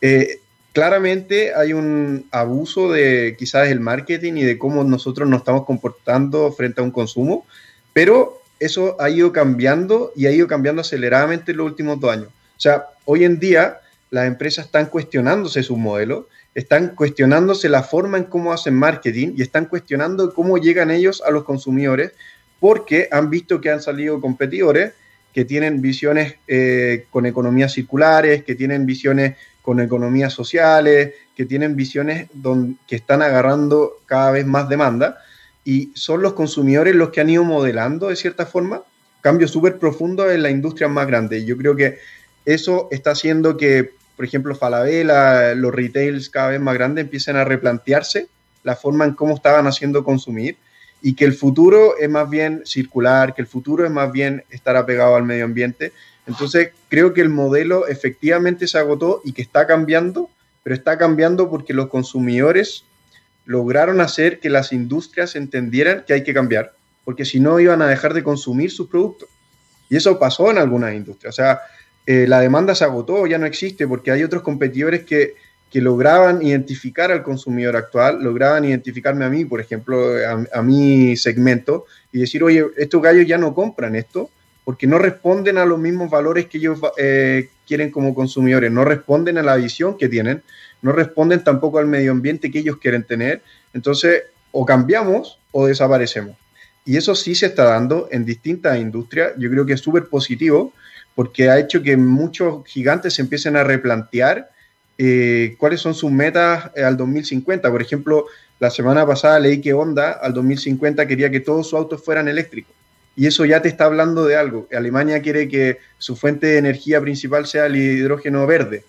eh, claramente hay un abuso de quizás el marketing y de cómo nosotros nos estamos comportando frente a un consumo, pero eso ha ido cambiando y ha ido cambiando aceleradamente en los últimos dos años. O sea, hoy en día las empresas están cuestionándose su modelo, están cuestionándose la forma en cómo hacen marketing y están cuestionando cómo llegan ellos a los consumidores porque han visto que han salido competidores que tienen visiones eh, con economías circulares, que tienen visiones con economías sociales, que tienen visiones que están agarrando cada vez más demanda y son los consumidores los que han ido modelando de cierta forma cambios súper profundos en la industria más grande. Yo creo que eso está haciendo que, por ejemplo, Falabella, los retails cada vez más grandes empiecen a replantearse la forma en cómo estaban haciendo consumir y que el futuro es más bien circular, que el futuro es más bien estar apegado al medio ambiente. Entonces, creo que el modelo efectivamente se agotó y que está cambiando, pero está cambiando porque los consumidores lograron hacer que las industrias entendieran que hay que cambiar, porque si no iban a dejar de consumir sus productos. Y eso pasó en algunas industrias. O sea, eh, la demanda se agotó, ya no existe, porque hay otros competidores que, lograban identificar al consumidor actual, lograban identificarme a mí, por ejemplo, a, mi segmento, y decir, oye, estos gallos ya no compran esto, porque no responden a los mismos valores que ellos eh, quieren como consumidores, no responden a la visión que tienen, no responden tampoco al medio ambiente que ellos quieren tener. Entonces, o cambiamos o desaparecemos. Y eso sí se está dando en distintas industrias. Yo creo que es súper positivo porque ha hecho que muchos gigantes se empiecen a replantear eh, cuáles son sus metas eh, al 2050. Por ejemplo, la semana pasada leí que Honda al 2050 quería que todos sus autos fueran eléctricos. Y eso ya te está hablando de algo. Alemania quiere que su fuente de energía principal sea el hidrógeno verde.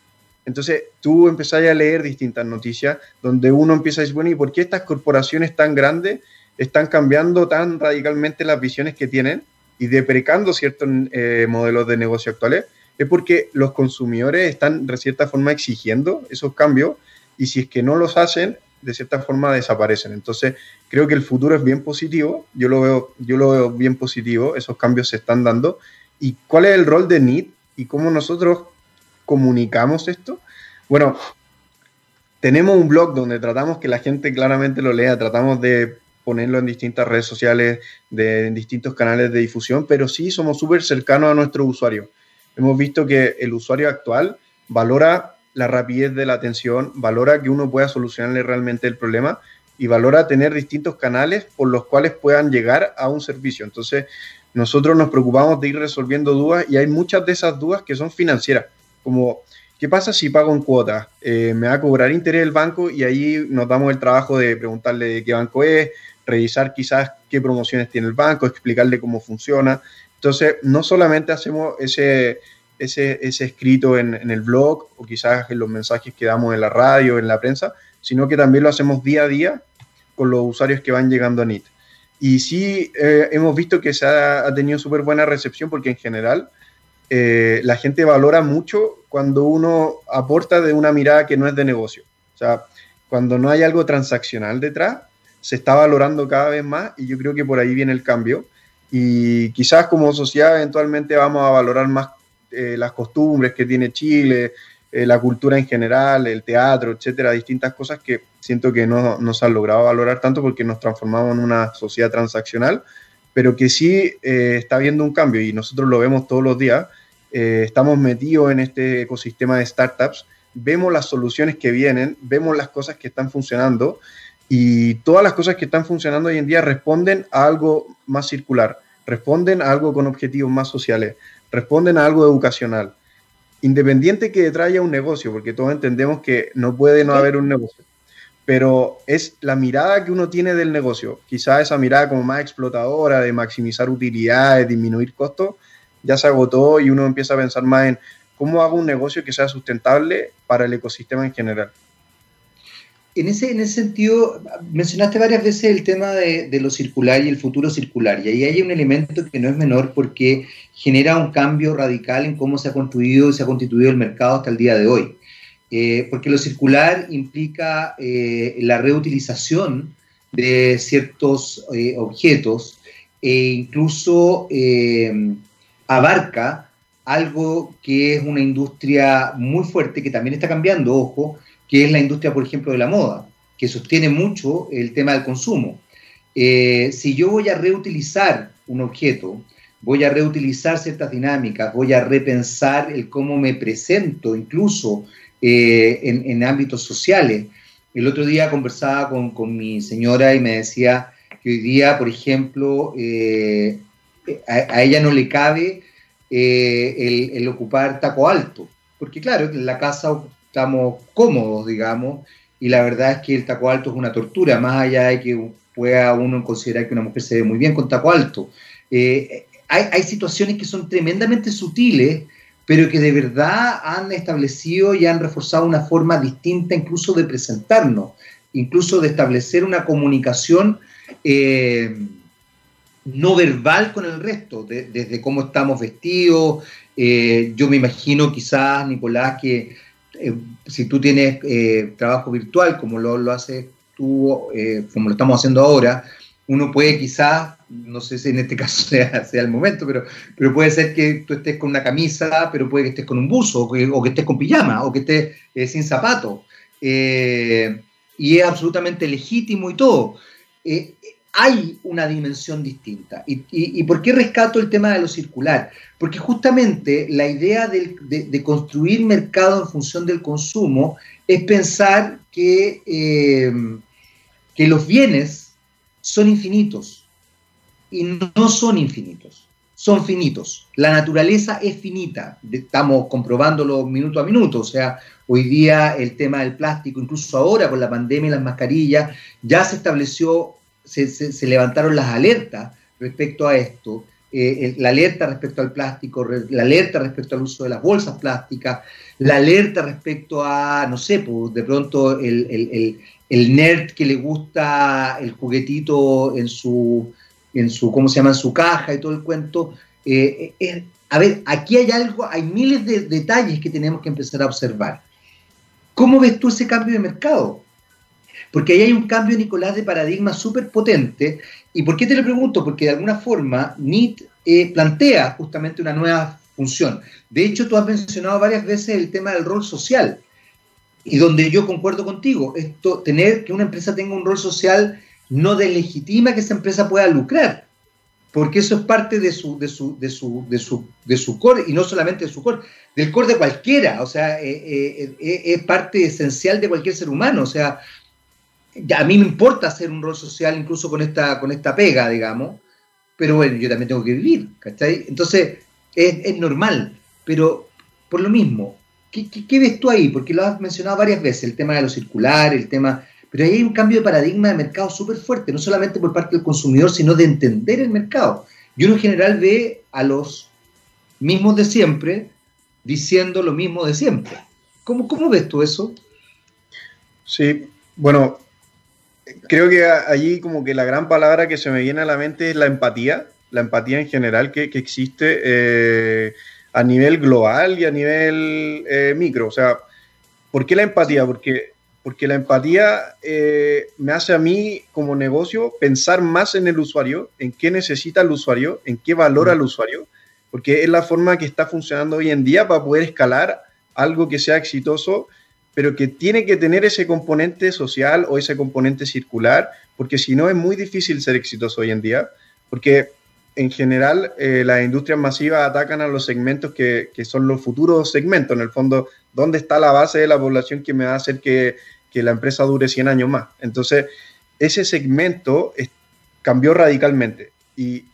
Entonces tú empezás a leer distintas noticias donde uno empieza a decir, bueno, ¿y por qué estas corporaciones tan grandes están cambiando tan radicalmente las visiones que tienen y deprecando ciertos eh, modelos de negocio actuales? Es porque los consumidores están de cierta forma exigiendo esos cambios y si es que no los hacen, de cierta forma desaparecen. Entonces creo que el futuro es bien positivo, yo lo veo, yo lo veo bien positivo, esos cambios se están dando. ¿Y cuál es el rol de NIT y cómo nosotros comunicamos esto? Bueno, tenemos un blog donde tratamos que la gente claramente lo lea, tratamos de ponerlo en distintas redes sociales, de, en distintos canales de difusión, pero sí somos súper cercanos a nuestro usuario. Hemos visto que el usuario actual valora la rapidez de la atención, valora que uno pueda solucionarle realmente el problema y valora tener distintos canales por los cuales puedan llegar a un servicio. Entonces, nosotros nos preocupamos de ir resolviendo dudas y hay muchas de esas dudas que son financieras como, ¿qué pasa si pago en cuotas? Eh, ¿Me va a cobrar interés el banco? Y ahí nos damos el trabajo de preguntarle de qué banco es, revisar quizás qué promociones tiene el banco, explicarle cómo funciona. Entonces, no solamente hacemos ese, ese, ese escrito en, el blog o quizás en los mensajes que damos en la radio, en la prensa, sino que también lo hacemos día a día con los usuarios que van llegando a NIT. Y sí, eh, hemos visto que se ha, ha tenido súper buena recepción porque en general eh, la gente valora mucho cuando uno aporta de una mirada que no es de negocio. O sea, cuando no hay algo transaccional detrás, se está valorando cada vez más y yo creo que por ahí viene el cambio. Y quizás como sociedad eventualmente vamos a valorar más eh, las costumbres que tiene Chile, eh, la cultura en general, el teatro, etcétera, distintas cosas que siento que no, no se han logrado valorar tanto porque nos transformamos en una sociedad transaccional pero que sí eh, está habiendo un cambio y nosotros lo vemos todos los días. Estamos metidos en este ecosistema de startups, vemos las soluciones que vienen, vemos las cosas que están funcionando y todas las cosas que están funcionando hoy en día responden a algo más circular, responden a algo con objetivos más sociales, responden a algo educacional. independiente que detrás haya un negocio, porque todos entendemos que no puede no haber un negocio, pero es la mirada que uno tiene del negocio, quizá esa mirada como más explotadora de maximizar utilidades, disminuir costos, ya se agotó y uno empieza a pensar más en cómo hago un negocio que sea sustentable para el ecosistema en general. En ese, en ese sentido, mencionaste varias veces el tema de, lo circular y el futuro circular, y ahí hay un elemento que no es menor porque genera un cambio radical en cómo se ha construido y se ha constituido el mercado hasta el día de hoy. Eh, porque lo circular implica eh, la reutilización de ciertos eh, objetos e incluso abarca algo que es una industria muy fuerte, que también está cambiando, ojo, que es la industria, por ejemplo, de la moda, que sostiene mucho el tema del consumo. Eh, si yo voy a reutilizar un objeto, voy a reutilizar ciertas dinámicas, voy a repensar el cómo me presento, incluso eh, en, ámbitos sociales. El otro día conversaba con, mi señora y me decía que hoy día, por ejemplo, eh, a, ella no le cabe el, ocupar taco alto, porque claro, en la casa estamos cómodos, digamos, y la verdad es que el taco alto es una tortura, más allá de que pueda uno considerar que una mujer se ve muy bien con taco alto. Eh, hay, situaciones que son tremendamente sutiles, pero que de verdad han establecido y han reforzado una forma distinta incluso de presentarnos, incluso de establecer una comunicación eh, no verbal con el resto, desde cómo estamos vestidos. Eh, yo me imagino quizás, Nicolás, que eh, si tú tienes eh, trabajo virtual, como lo, lo haces tú, eh, como lo estamos haciendo ahora, uno puede quizás, no sé si en este <laughs> caso sea, el momento, pero, pero puede ser que tú estés con una camisa, pero puede que estés con un buzo, o que, estés con pijama, o que estés sin zapato. y es absolutamente legítimo y todo hay una dimensión distinta. ¿Y, por qué rescato el tema de lo circular? Porque justamente la idea de, construir mercado en función del consumo es pensar que, eh, que los bienes son infinitos y no son infinitos, son finitos. La naturaleza es finita, estamos comprobándolo minuto a minuto, o sea, hoy día el tema del plástico, incluso ahora con la pandemia y las mascarillas, ya se estableció se, levantaron las alertas respecto a esto, eh, la alerta respecto al plástico, la alerta respecto al uso de las bolsas plásticas, la alerta respecto a, no sé, de pronto el, nerd que le gusta el juguetito en su, en su, ¿cómo se llama?, en su caja y todo el cuento. Eh, a ver, aquí hay algo, hay miles de detalles que tenemos que empezar a observar. ¿Cómo ves tú ese cambio de mercado? Porque ahí hay un cambio, Nicolás, de paradigma súper potente. ¿Y por qué te lo pregunto? Porque de alguna forma NIT eh, plantea justamente una nueva función. De hecho, tú has mencionado varias veces el tema del rol social. Y donde yo concuerdo contigo, esto, tener que una empresa tenga un rol social no delegitima que esa empresa pueda lucrar, porque eso es parte de su, de su, de su, de su, de su core, y no solamente de su core, del core de cualquiera, o sea, eh, eh, es parte esencial de cualquier ser humano, o sea, a mí me importa hacer un rol social incluso con esta, con esta pega, digamos, pero bueno, yo también tengo que vivir, ¿cachai? Entonces, es, normal, pero por lo mismo, ¿qué, ves tú ahí? Porque lo has mencionado varias veces, el tema de lo circular, el tema... Pero ahí hay un cambio de paradigma de mercado súper fuerte, no solamente por parte del consumidor, sino de entender el mercado. Y uno en general ve a los mismos de siempre diciendo lo mismo de siempre. ¿Cómo, cómo ves tú eso? Sí, bueno, creo que allí como que la gran palabra que se me viene a la mente es la empatía, la empatía en general que, existe eh, a nivel global y a nivel eh, micro. O sea, ¿por qué la empatía? Porque, porque la empatía eh, me hace a mí como negocio pensar más en el usuario, en qué necesita el usuario, en qué valora el usuario, porque es la forma que está funcionando hoy en día para poder escalar algo que sea exitoso pero que tiene que tener ese componente social o ese componente circular, porque si no es muy difícil ser exitoso hoy en día, porque en general eh, las industrias masivas atacan a los segmentos que, que, son los futuros segmentos, en el fondo, ¿dónde está la base de la población que me va a hacer que, que la empresa dure 100 años más? Entonces, ese segmento cambió radicalmente. Y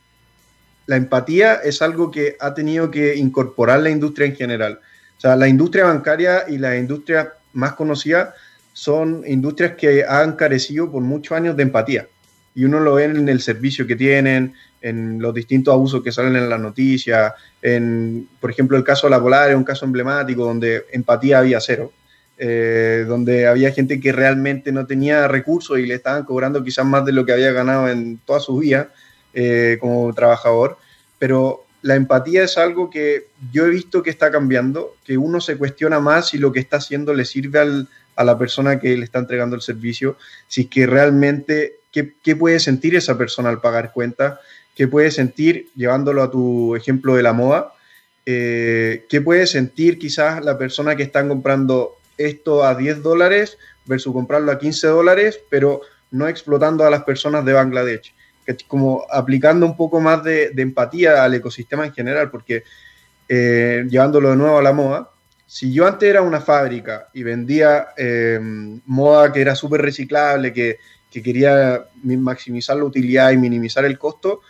la empatía es algo que ha tenido que incorporar la industria en general. O sea, la industria bancaria y la industria más conocida son industrias que han carecido por muchos años de empatía. Y uno lo ve en el servicio que tienen, en los distintos abusos que salen en las noticias, en, por ejemplo, el caso de la Polar es un caso emblemático donde empatía había cero, eh, donde había gente que realmente no tenía recursos y le estaban cobrando quizás más de lo que había ganado en toda su vida eh, como trabajador, pero la empatía es algo que yo he visto que está cambiando, que uno se cuestiona más si lo que está haciendo le sirve a la persona que le está entregando el servicio, si es que realmente, ¿qué, puede sentir esa persona al pagar cuentas? ¿Qué puede sentir, llevándolo a tu ejemplo de la moda, eh, qué puede sentir quizás la persona que está comprando esto a 10 dólares versus comprarlo a 15 dólares, pero no explotando a las personas de Bangladesh? Como aplicando un poco más de, empatía al ecosistema en general, porque eh, llevándolo de nuevo a la moda, si yo antes era una fábrica y vendía eh, moda que era súper reciclable, que, que, quería maximizar la utilidad y minimizar el costo,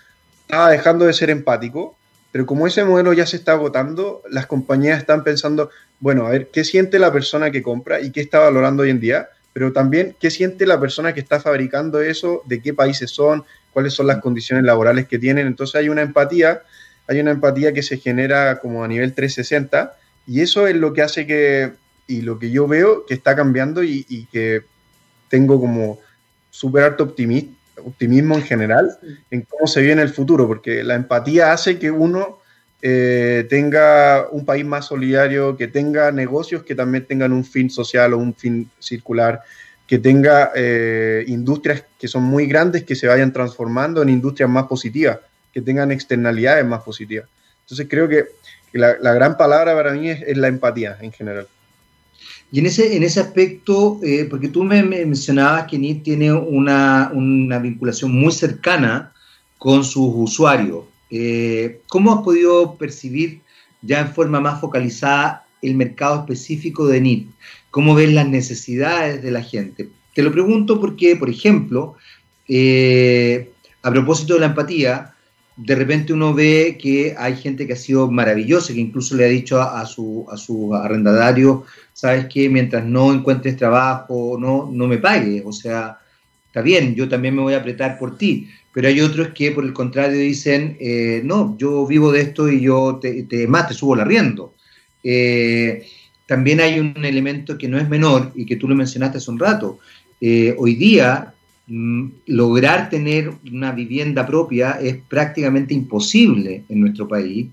estaba dejando de ser empático, pero como ese modelo ya se está agotando, las compañías están pensando, bueno, a ver, ¿qué siente la persona que compra y qué está valorando hoy en día? Pero también, ¿qué siente la persona que está fabricando eso? ¿De qué países son? ¿Cuáles son las condiciones laborales que tienen? Entonces hay una empatía, hay una empatía que se genera como a nivel 360 y eso es lo que hace que, y lo que yo veo que está cambiando y, y que tengo como súper alto optimismo, optimismo en general en cómo se viene el futuro, porque la empatía hace que uno eh, tenga un país más solidario, que tenga negocios que también tengan un fin social o un fin circular, que tenga eh, industrias que son muy grandes que se vayan transformando en industrias más positivas, que tengan externalidades más positivas. Entonces creo que la, gran palabra para mí es la empatía en general. Y en ese, en ese aspecto, eh, porque tú me, mencionabas que NIT tiene una, una, vinculación muy cercana con sus usuarios, eh, ¿cómo has podido percibir ya en forma más focalizada el mercado específico de NIT? ¿Cómo ves las necesidades de la gente? Te lo pregunto porque, por ejemplo, eh, a propósito de la empatía, de repente uno ve que hay gente que ha sido maravillosa, que incluso le ha dicho a, su, a su arrendatario, sabes que mientras no encuentres trabajo, no, no me pagues, o sea, está bien, yo también me voy a apretar por ti, pero hay otros que por el contrario dicen, eh, no, yo vivo de esto y yo te, más te subo el arriendo. Eh, también hay un elemento que no es menor y que tú lo mencionaste hace un rato. Eh, hoy día Mm, lograr tener una vivienda propia es prácticamente imposible en nuestro país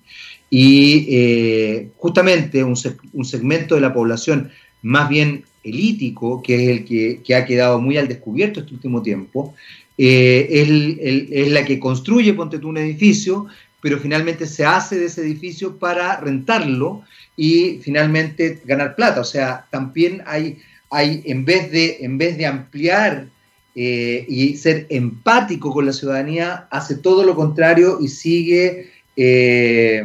y eh, justamente un, segmento de la población más bien elítico, que es el que, ha quedado muy al descubierto este último tiempo, eh, es, la que construye, ponte tú, un edificio, pero finalmente se hace de ese edificio para rentarlo y finalmente ganar plata. O sea, también hay, hay en, vez de, en vez de ampliar eh, y ser empático con la ciudadanía, hace todo lo contrario y sigue eh,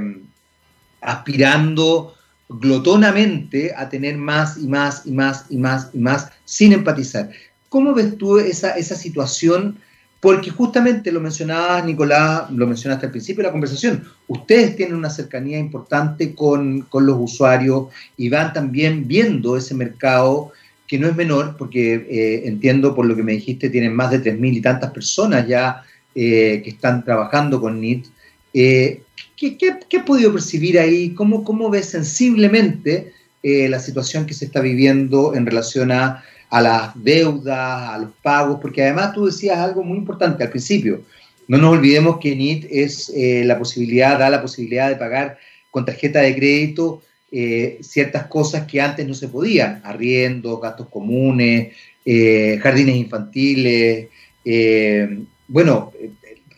aspirando glotonamente a tener más y más y más y más y más sin empatizar. ¿Cómo ves tú esa, esa situación? Porque justamente lo mencionabas, Nicolás, lo mencionaste al principio de la conversación, ustedes tienen una cercanía importante con, con los usuarios y van también viendo ese mercado que no es menor, porque eh, entiendo por lo que me dijiste, tienen más de 3.000 y tantas personas ya eh, que están trabajando con NIT. Eh, ¿qué, qué, has podido percibir ahí? ¿Cómo, cómo ves sensiblemente la situación que se está viviendo en relación a, a las deudas, a los pagos? Porque además tú decías algo muy importante al principio. No nos olvidemos que NIT es la posibilidad, da la posibilidad de pagar con tarjeta de crédito eh, ciertas cosas que antes no se podían, arriendos, gastos comunes, eh, jardines infantiles, eh, bueno,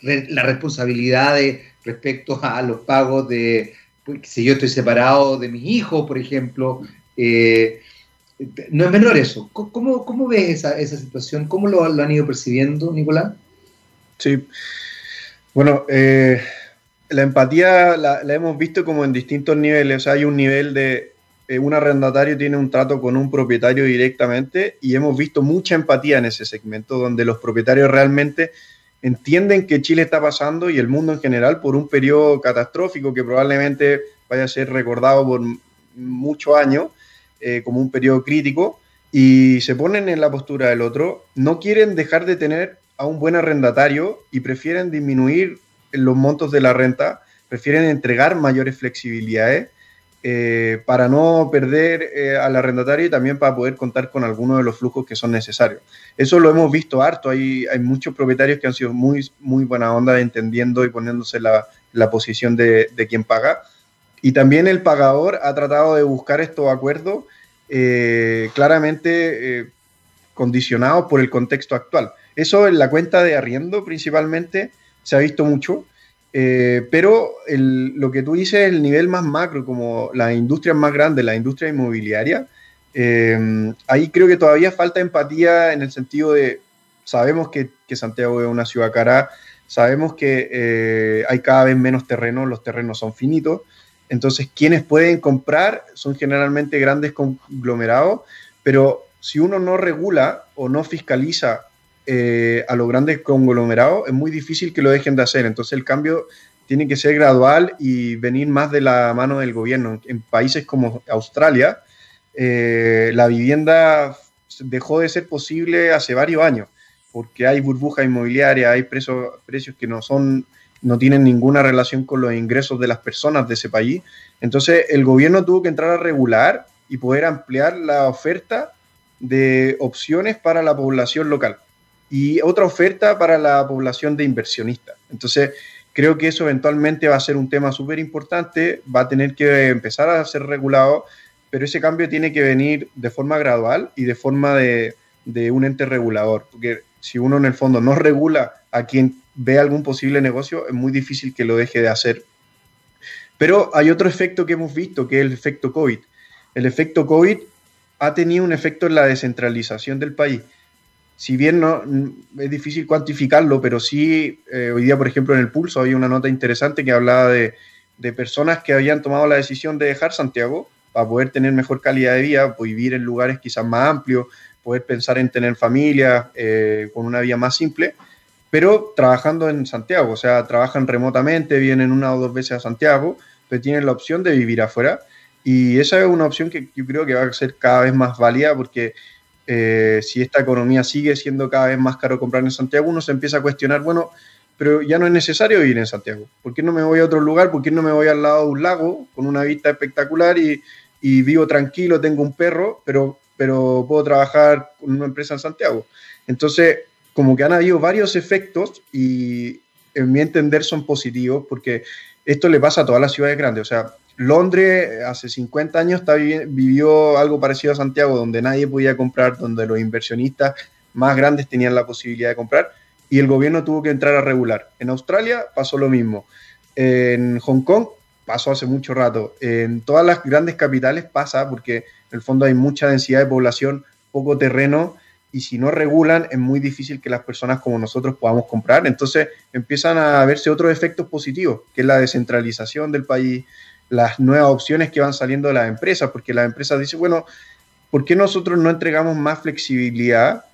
la responsabilidad respecto a los pagos de, pues, si yo estoy separado de mis hijos, por ejemplo, no es menor eso. ¿Cómo, cómo ves esa, esa situación? ¿Cómo lo, han ido percibiendo, Nicolás? Sí, bueno, eh, la empatía la, hemos visto como en distintos niveles. Hay un nivel de eh, un arrendatario tiene un trato con un propietario directamente y hemos visto mucha empatía en ese segmento donde los propietarios realmente entienden que Chile está pasando y el mundo en general por un periodo catastrófico que probablemente vaya a ser recordado por muchos años eh, como un periodo crítico y se ponen en la postura del otro, no quieren dejar de tener a un buen arrendatario y prefieren disminuir los montos de la renta, prefieren entregar mayores flexibilidades eh, para no perder eh, al arrendatario y también para poder contar con algunos de los flujos que son necesarios. Eso lo hemos visto harto, hay, hay muchos propietarios que han sido muy, muy buena onda entendiendo y poniéndose la, la posición de, de, quien paga. Y también el pagador ha tratado de buscar estos acuerdos eh, claramente eh, condicionados por el contexto actual. Eso en la cuenta de arriendo principalmente se ha visto mucho eh, pero lo que tú dices, el nivel más macro, como las industrias más grandes, la industria inmobiliaria, ahí creo que todavía falta empatía en el sentido de, sabemos que, Santiago es una ciudad cara, sabemos que hay cada vez menos terrenos, los terrenos son finitos, entonces quienes pueden comprar son generalmente grandes conglomerados, pero si uno no regula o no fiscaliza eh, a los grandes conglomerados, es muy difícil que lo dejen de hacer. Entonces el cambio tiene que ser gradual y venir más de la mano del gobierno. En países como Australia, eh, la vivienda dejó de ser posible hace varios años, porque hay burbuja inmobiliaria, hay precios, precios que no son no tienen ninguna relación con los ingresos de las personas de ese país. Entonces el gobierno tuvo que entrar a regular y poder ampliar la oferta de opciones para la población local y otra oferta para la población de inversionistas. Entonces, creo que eso eventualmente va a ser un tema súper importante, va a tener que empezar a ser regulado, pero ese cambio tiene que venir de forma gradual y de forma de, un ente regulador, porque si uno en el fondo no regula a quien ve algún posible negocio, es muy difícil que lo deje de hacer. Pero hay otro efecto que hemos visto, que es el efecto COVID. El efecto COVID ha tenido un efecto en la descentralización del país si bien no, es difícil cuantificarlo, pero sí, eh, hoy día, por ejemplo, en el Pulso había una nota interesante que hablaba de, personas que habían tomado la decisión de dejar Santiago para poder tener mejor calidad de vida, pues, vivir en lugares quizás más amplios, poder pensar en tener familia eh, con una vida más simple, pero trabajando en Santiago, o sea, trabajan remotamente, vienen una o dos veces a Santiago, pero tienen la opción de vivir afuera. Y esa es una opción que yo creo que va a ser cada vez más válida porque eh, si esta economía sigue siendo cada vez más caro comprar en Santiago, uno se empieza a cuestionar, bueno, pero ya no es necesario vivir en Santiago. ¿Por qué no me voy a otro lugar? ¿Por qué no me voy al lado de un lago con una vista espectacular y, vivo tranquilo, tengo un perro, pero, pero puedo trabajar con una empresa en Santiago? Entonces, como que han habido varios efectos y en mi entender son positivos porque esto le pasa a todas las ciudades grandes. O sea, Londres hace 50 años vivió algo parecido a Santiago, donde nadie podía comprar, donde los inversionistas más grandes tenían la posibilidad de comprar y el gobierno tuvo que entrar a regular. En Australia pasó lo mismo. En Hong Kong pasó hace mucho rato. En todas las grandes capitales pasa porque en el fondo hay mucha densidad de población, poco terreno y si no regulan es muy difícil que las personas como nosotros podamos comprar. Entonces empiezan a verse otros efectos positivos, que es la descentralización del país, las nuevas opciones que van saliendo de las empresas, porque las empresas dicen, bueno, ¿por qué nosotros no entregamos más flexibilidad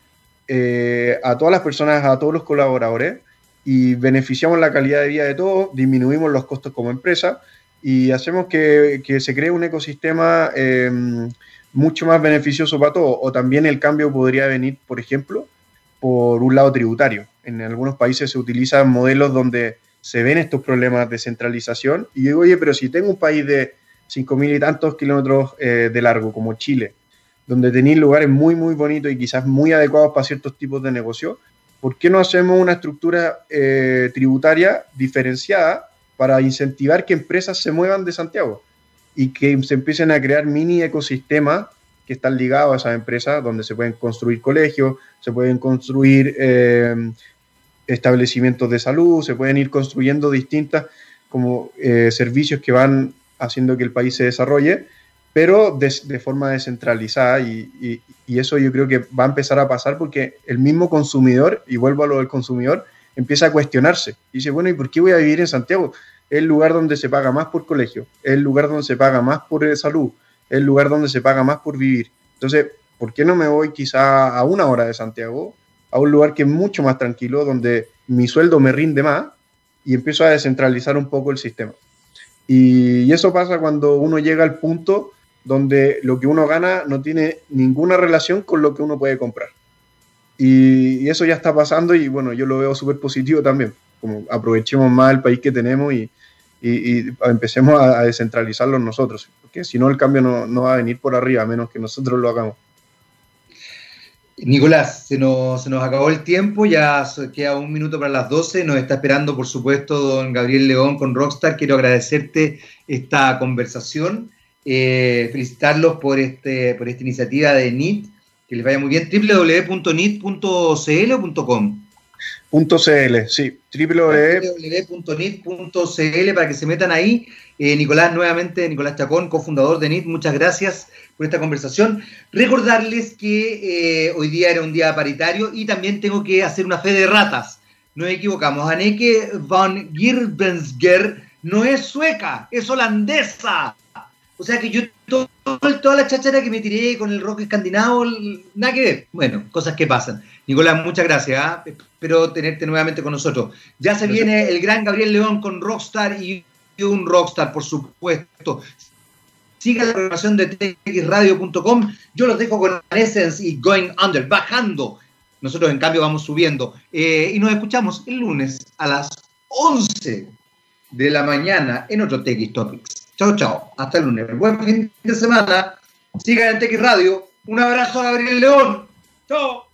eh, a todas las personas, a todos los colaboradores y beneficiamos la calidad de vida de todos, disminuimos los costos como empresa y hacemos que, se cree un ecosistema em, mucho más beneficioso para todos? O también el cambio podría venir, por ejemplo, por un lado tributario. En algunos países se utilizan modelos donde se ven estos problemas de centralización. Y digo, oye, pero si tengo un país de 5.000 y tantos kilómetros eh, de largo, como Chile, donde tenéis lugares muy, muy bonitos y quizás muy adecuados para ciertos tipos de negocio, ¿por qué no hacemos una estructura eh, tributaria diferenciada para incentivar que empresas se muevan de Santiago y que se empiecen a crear mini ecosistemas que están ligados a esas empresas, donde se pueden construir colegios, se pueden construir eh, establecimientos de salud, se pueden ir construyendo distintas como eh, servicios que van haciendo que el país se desarrolle, pero de, forma descentralizada y, eso yo creo que va a empezar a pasar porque el mismo consumidor, y vuelvo a lo del consumidor, empieza a cuestionarse. dice, bueno, ¿y por qué voy a vivir en Santiago? El lugar donde se paga más por colegio, el lugar donde se paga más por eh, salud, el lugar donde se paga más por vivir. Entonces, ¿por qué no me voy quizá a una hora de Santiago a un lugar que es mucho más tranquilo, donde mi sueldo me rinde más y empiezo a descentralizar un poco el sistema. Y, eso pasa cuando uno llega al punto donde lo que uno gana no tiene ninguna relación con lo que uno puede comprar. Y, eso ya está pasando y bueno, yo lo veo súper positivo también, como aprovechemos más el país que tenemos y, empecemos a, descentralizarlo nosotros, porque si no el cambio no, no va a venir por arriba, a menos que nosotros lo hagamos. Nicolás, se nos, se nos acabó el tiempo, ya queda un minuto para las 12, nos está esperando por supuesto don Gabriel León con Rockstar, quiero agradecerte esta conversación, eh, felicitarlos por, este, por esta iniciativa de NIT, que les vaya muy bien, www.nit.cl o .com. .cl, sí, www.nit.cl para que se metan ahí. Eh, Nicolás, nuevamente, Nicolás Chacón, cofundador de NIT, muchas gracias por esta conversación. Recordarles que eh, hoy día era un día paritario y también tengo que hacer una fe de ratas. Nos equivocamos. Anneke van Girbensger no es sueca, es holandesa. O sea que yo toda la chachara que me tiré con el rock escandinavo, nada que ver. Bueno, cosas que pasan. Nicolás, muchas gracias. ¿ah? Espero tenerte nuevamente con nosotros. Ya se viene el gran Gabriel León con Rockstar y un Rockstar, por supuesto. Siga la programación de txradio.com. Yo los dejo con Essence y Going Under, bajando. Nosotros, en cambio, vamos subiendo. Eh, y nos escuchamos el lunes a las 11 de la mañana en otro TX Topics. Chao, chao. Hasta el lunes. Buen fin de semana. Sigan en TX Radio. Un abrazo a Gabriel León. Chao.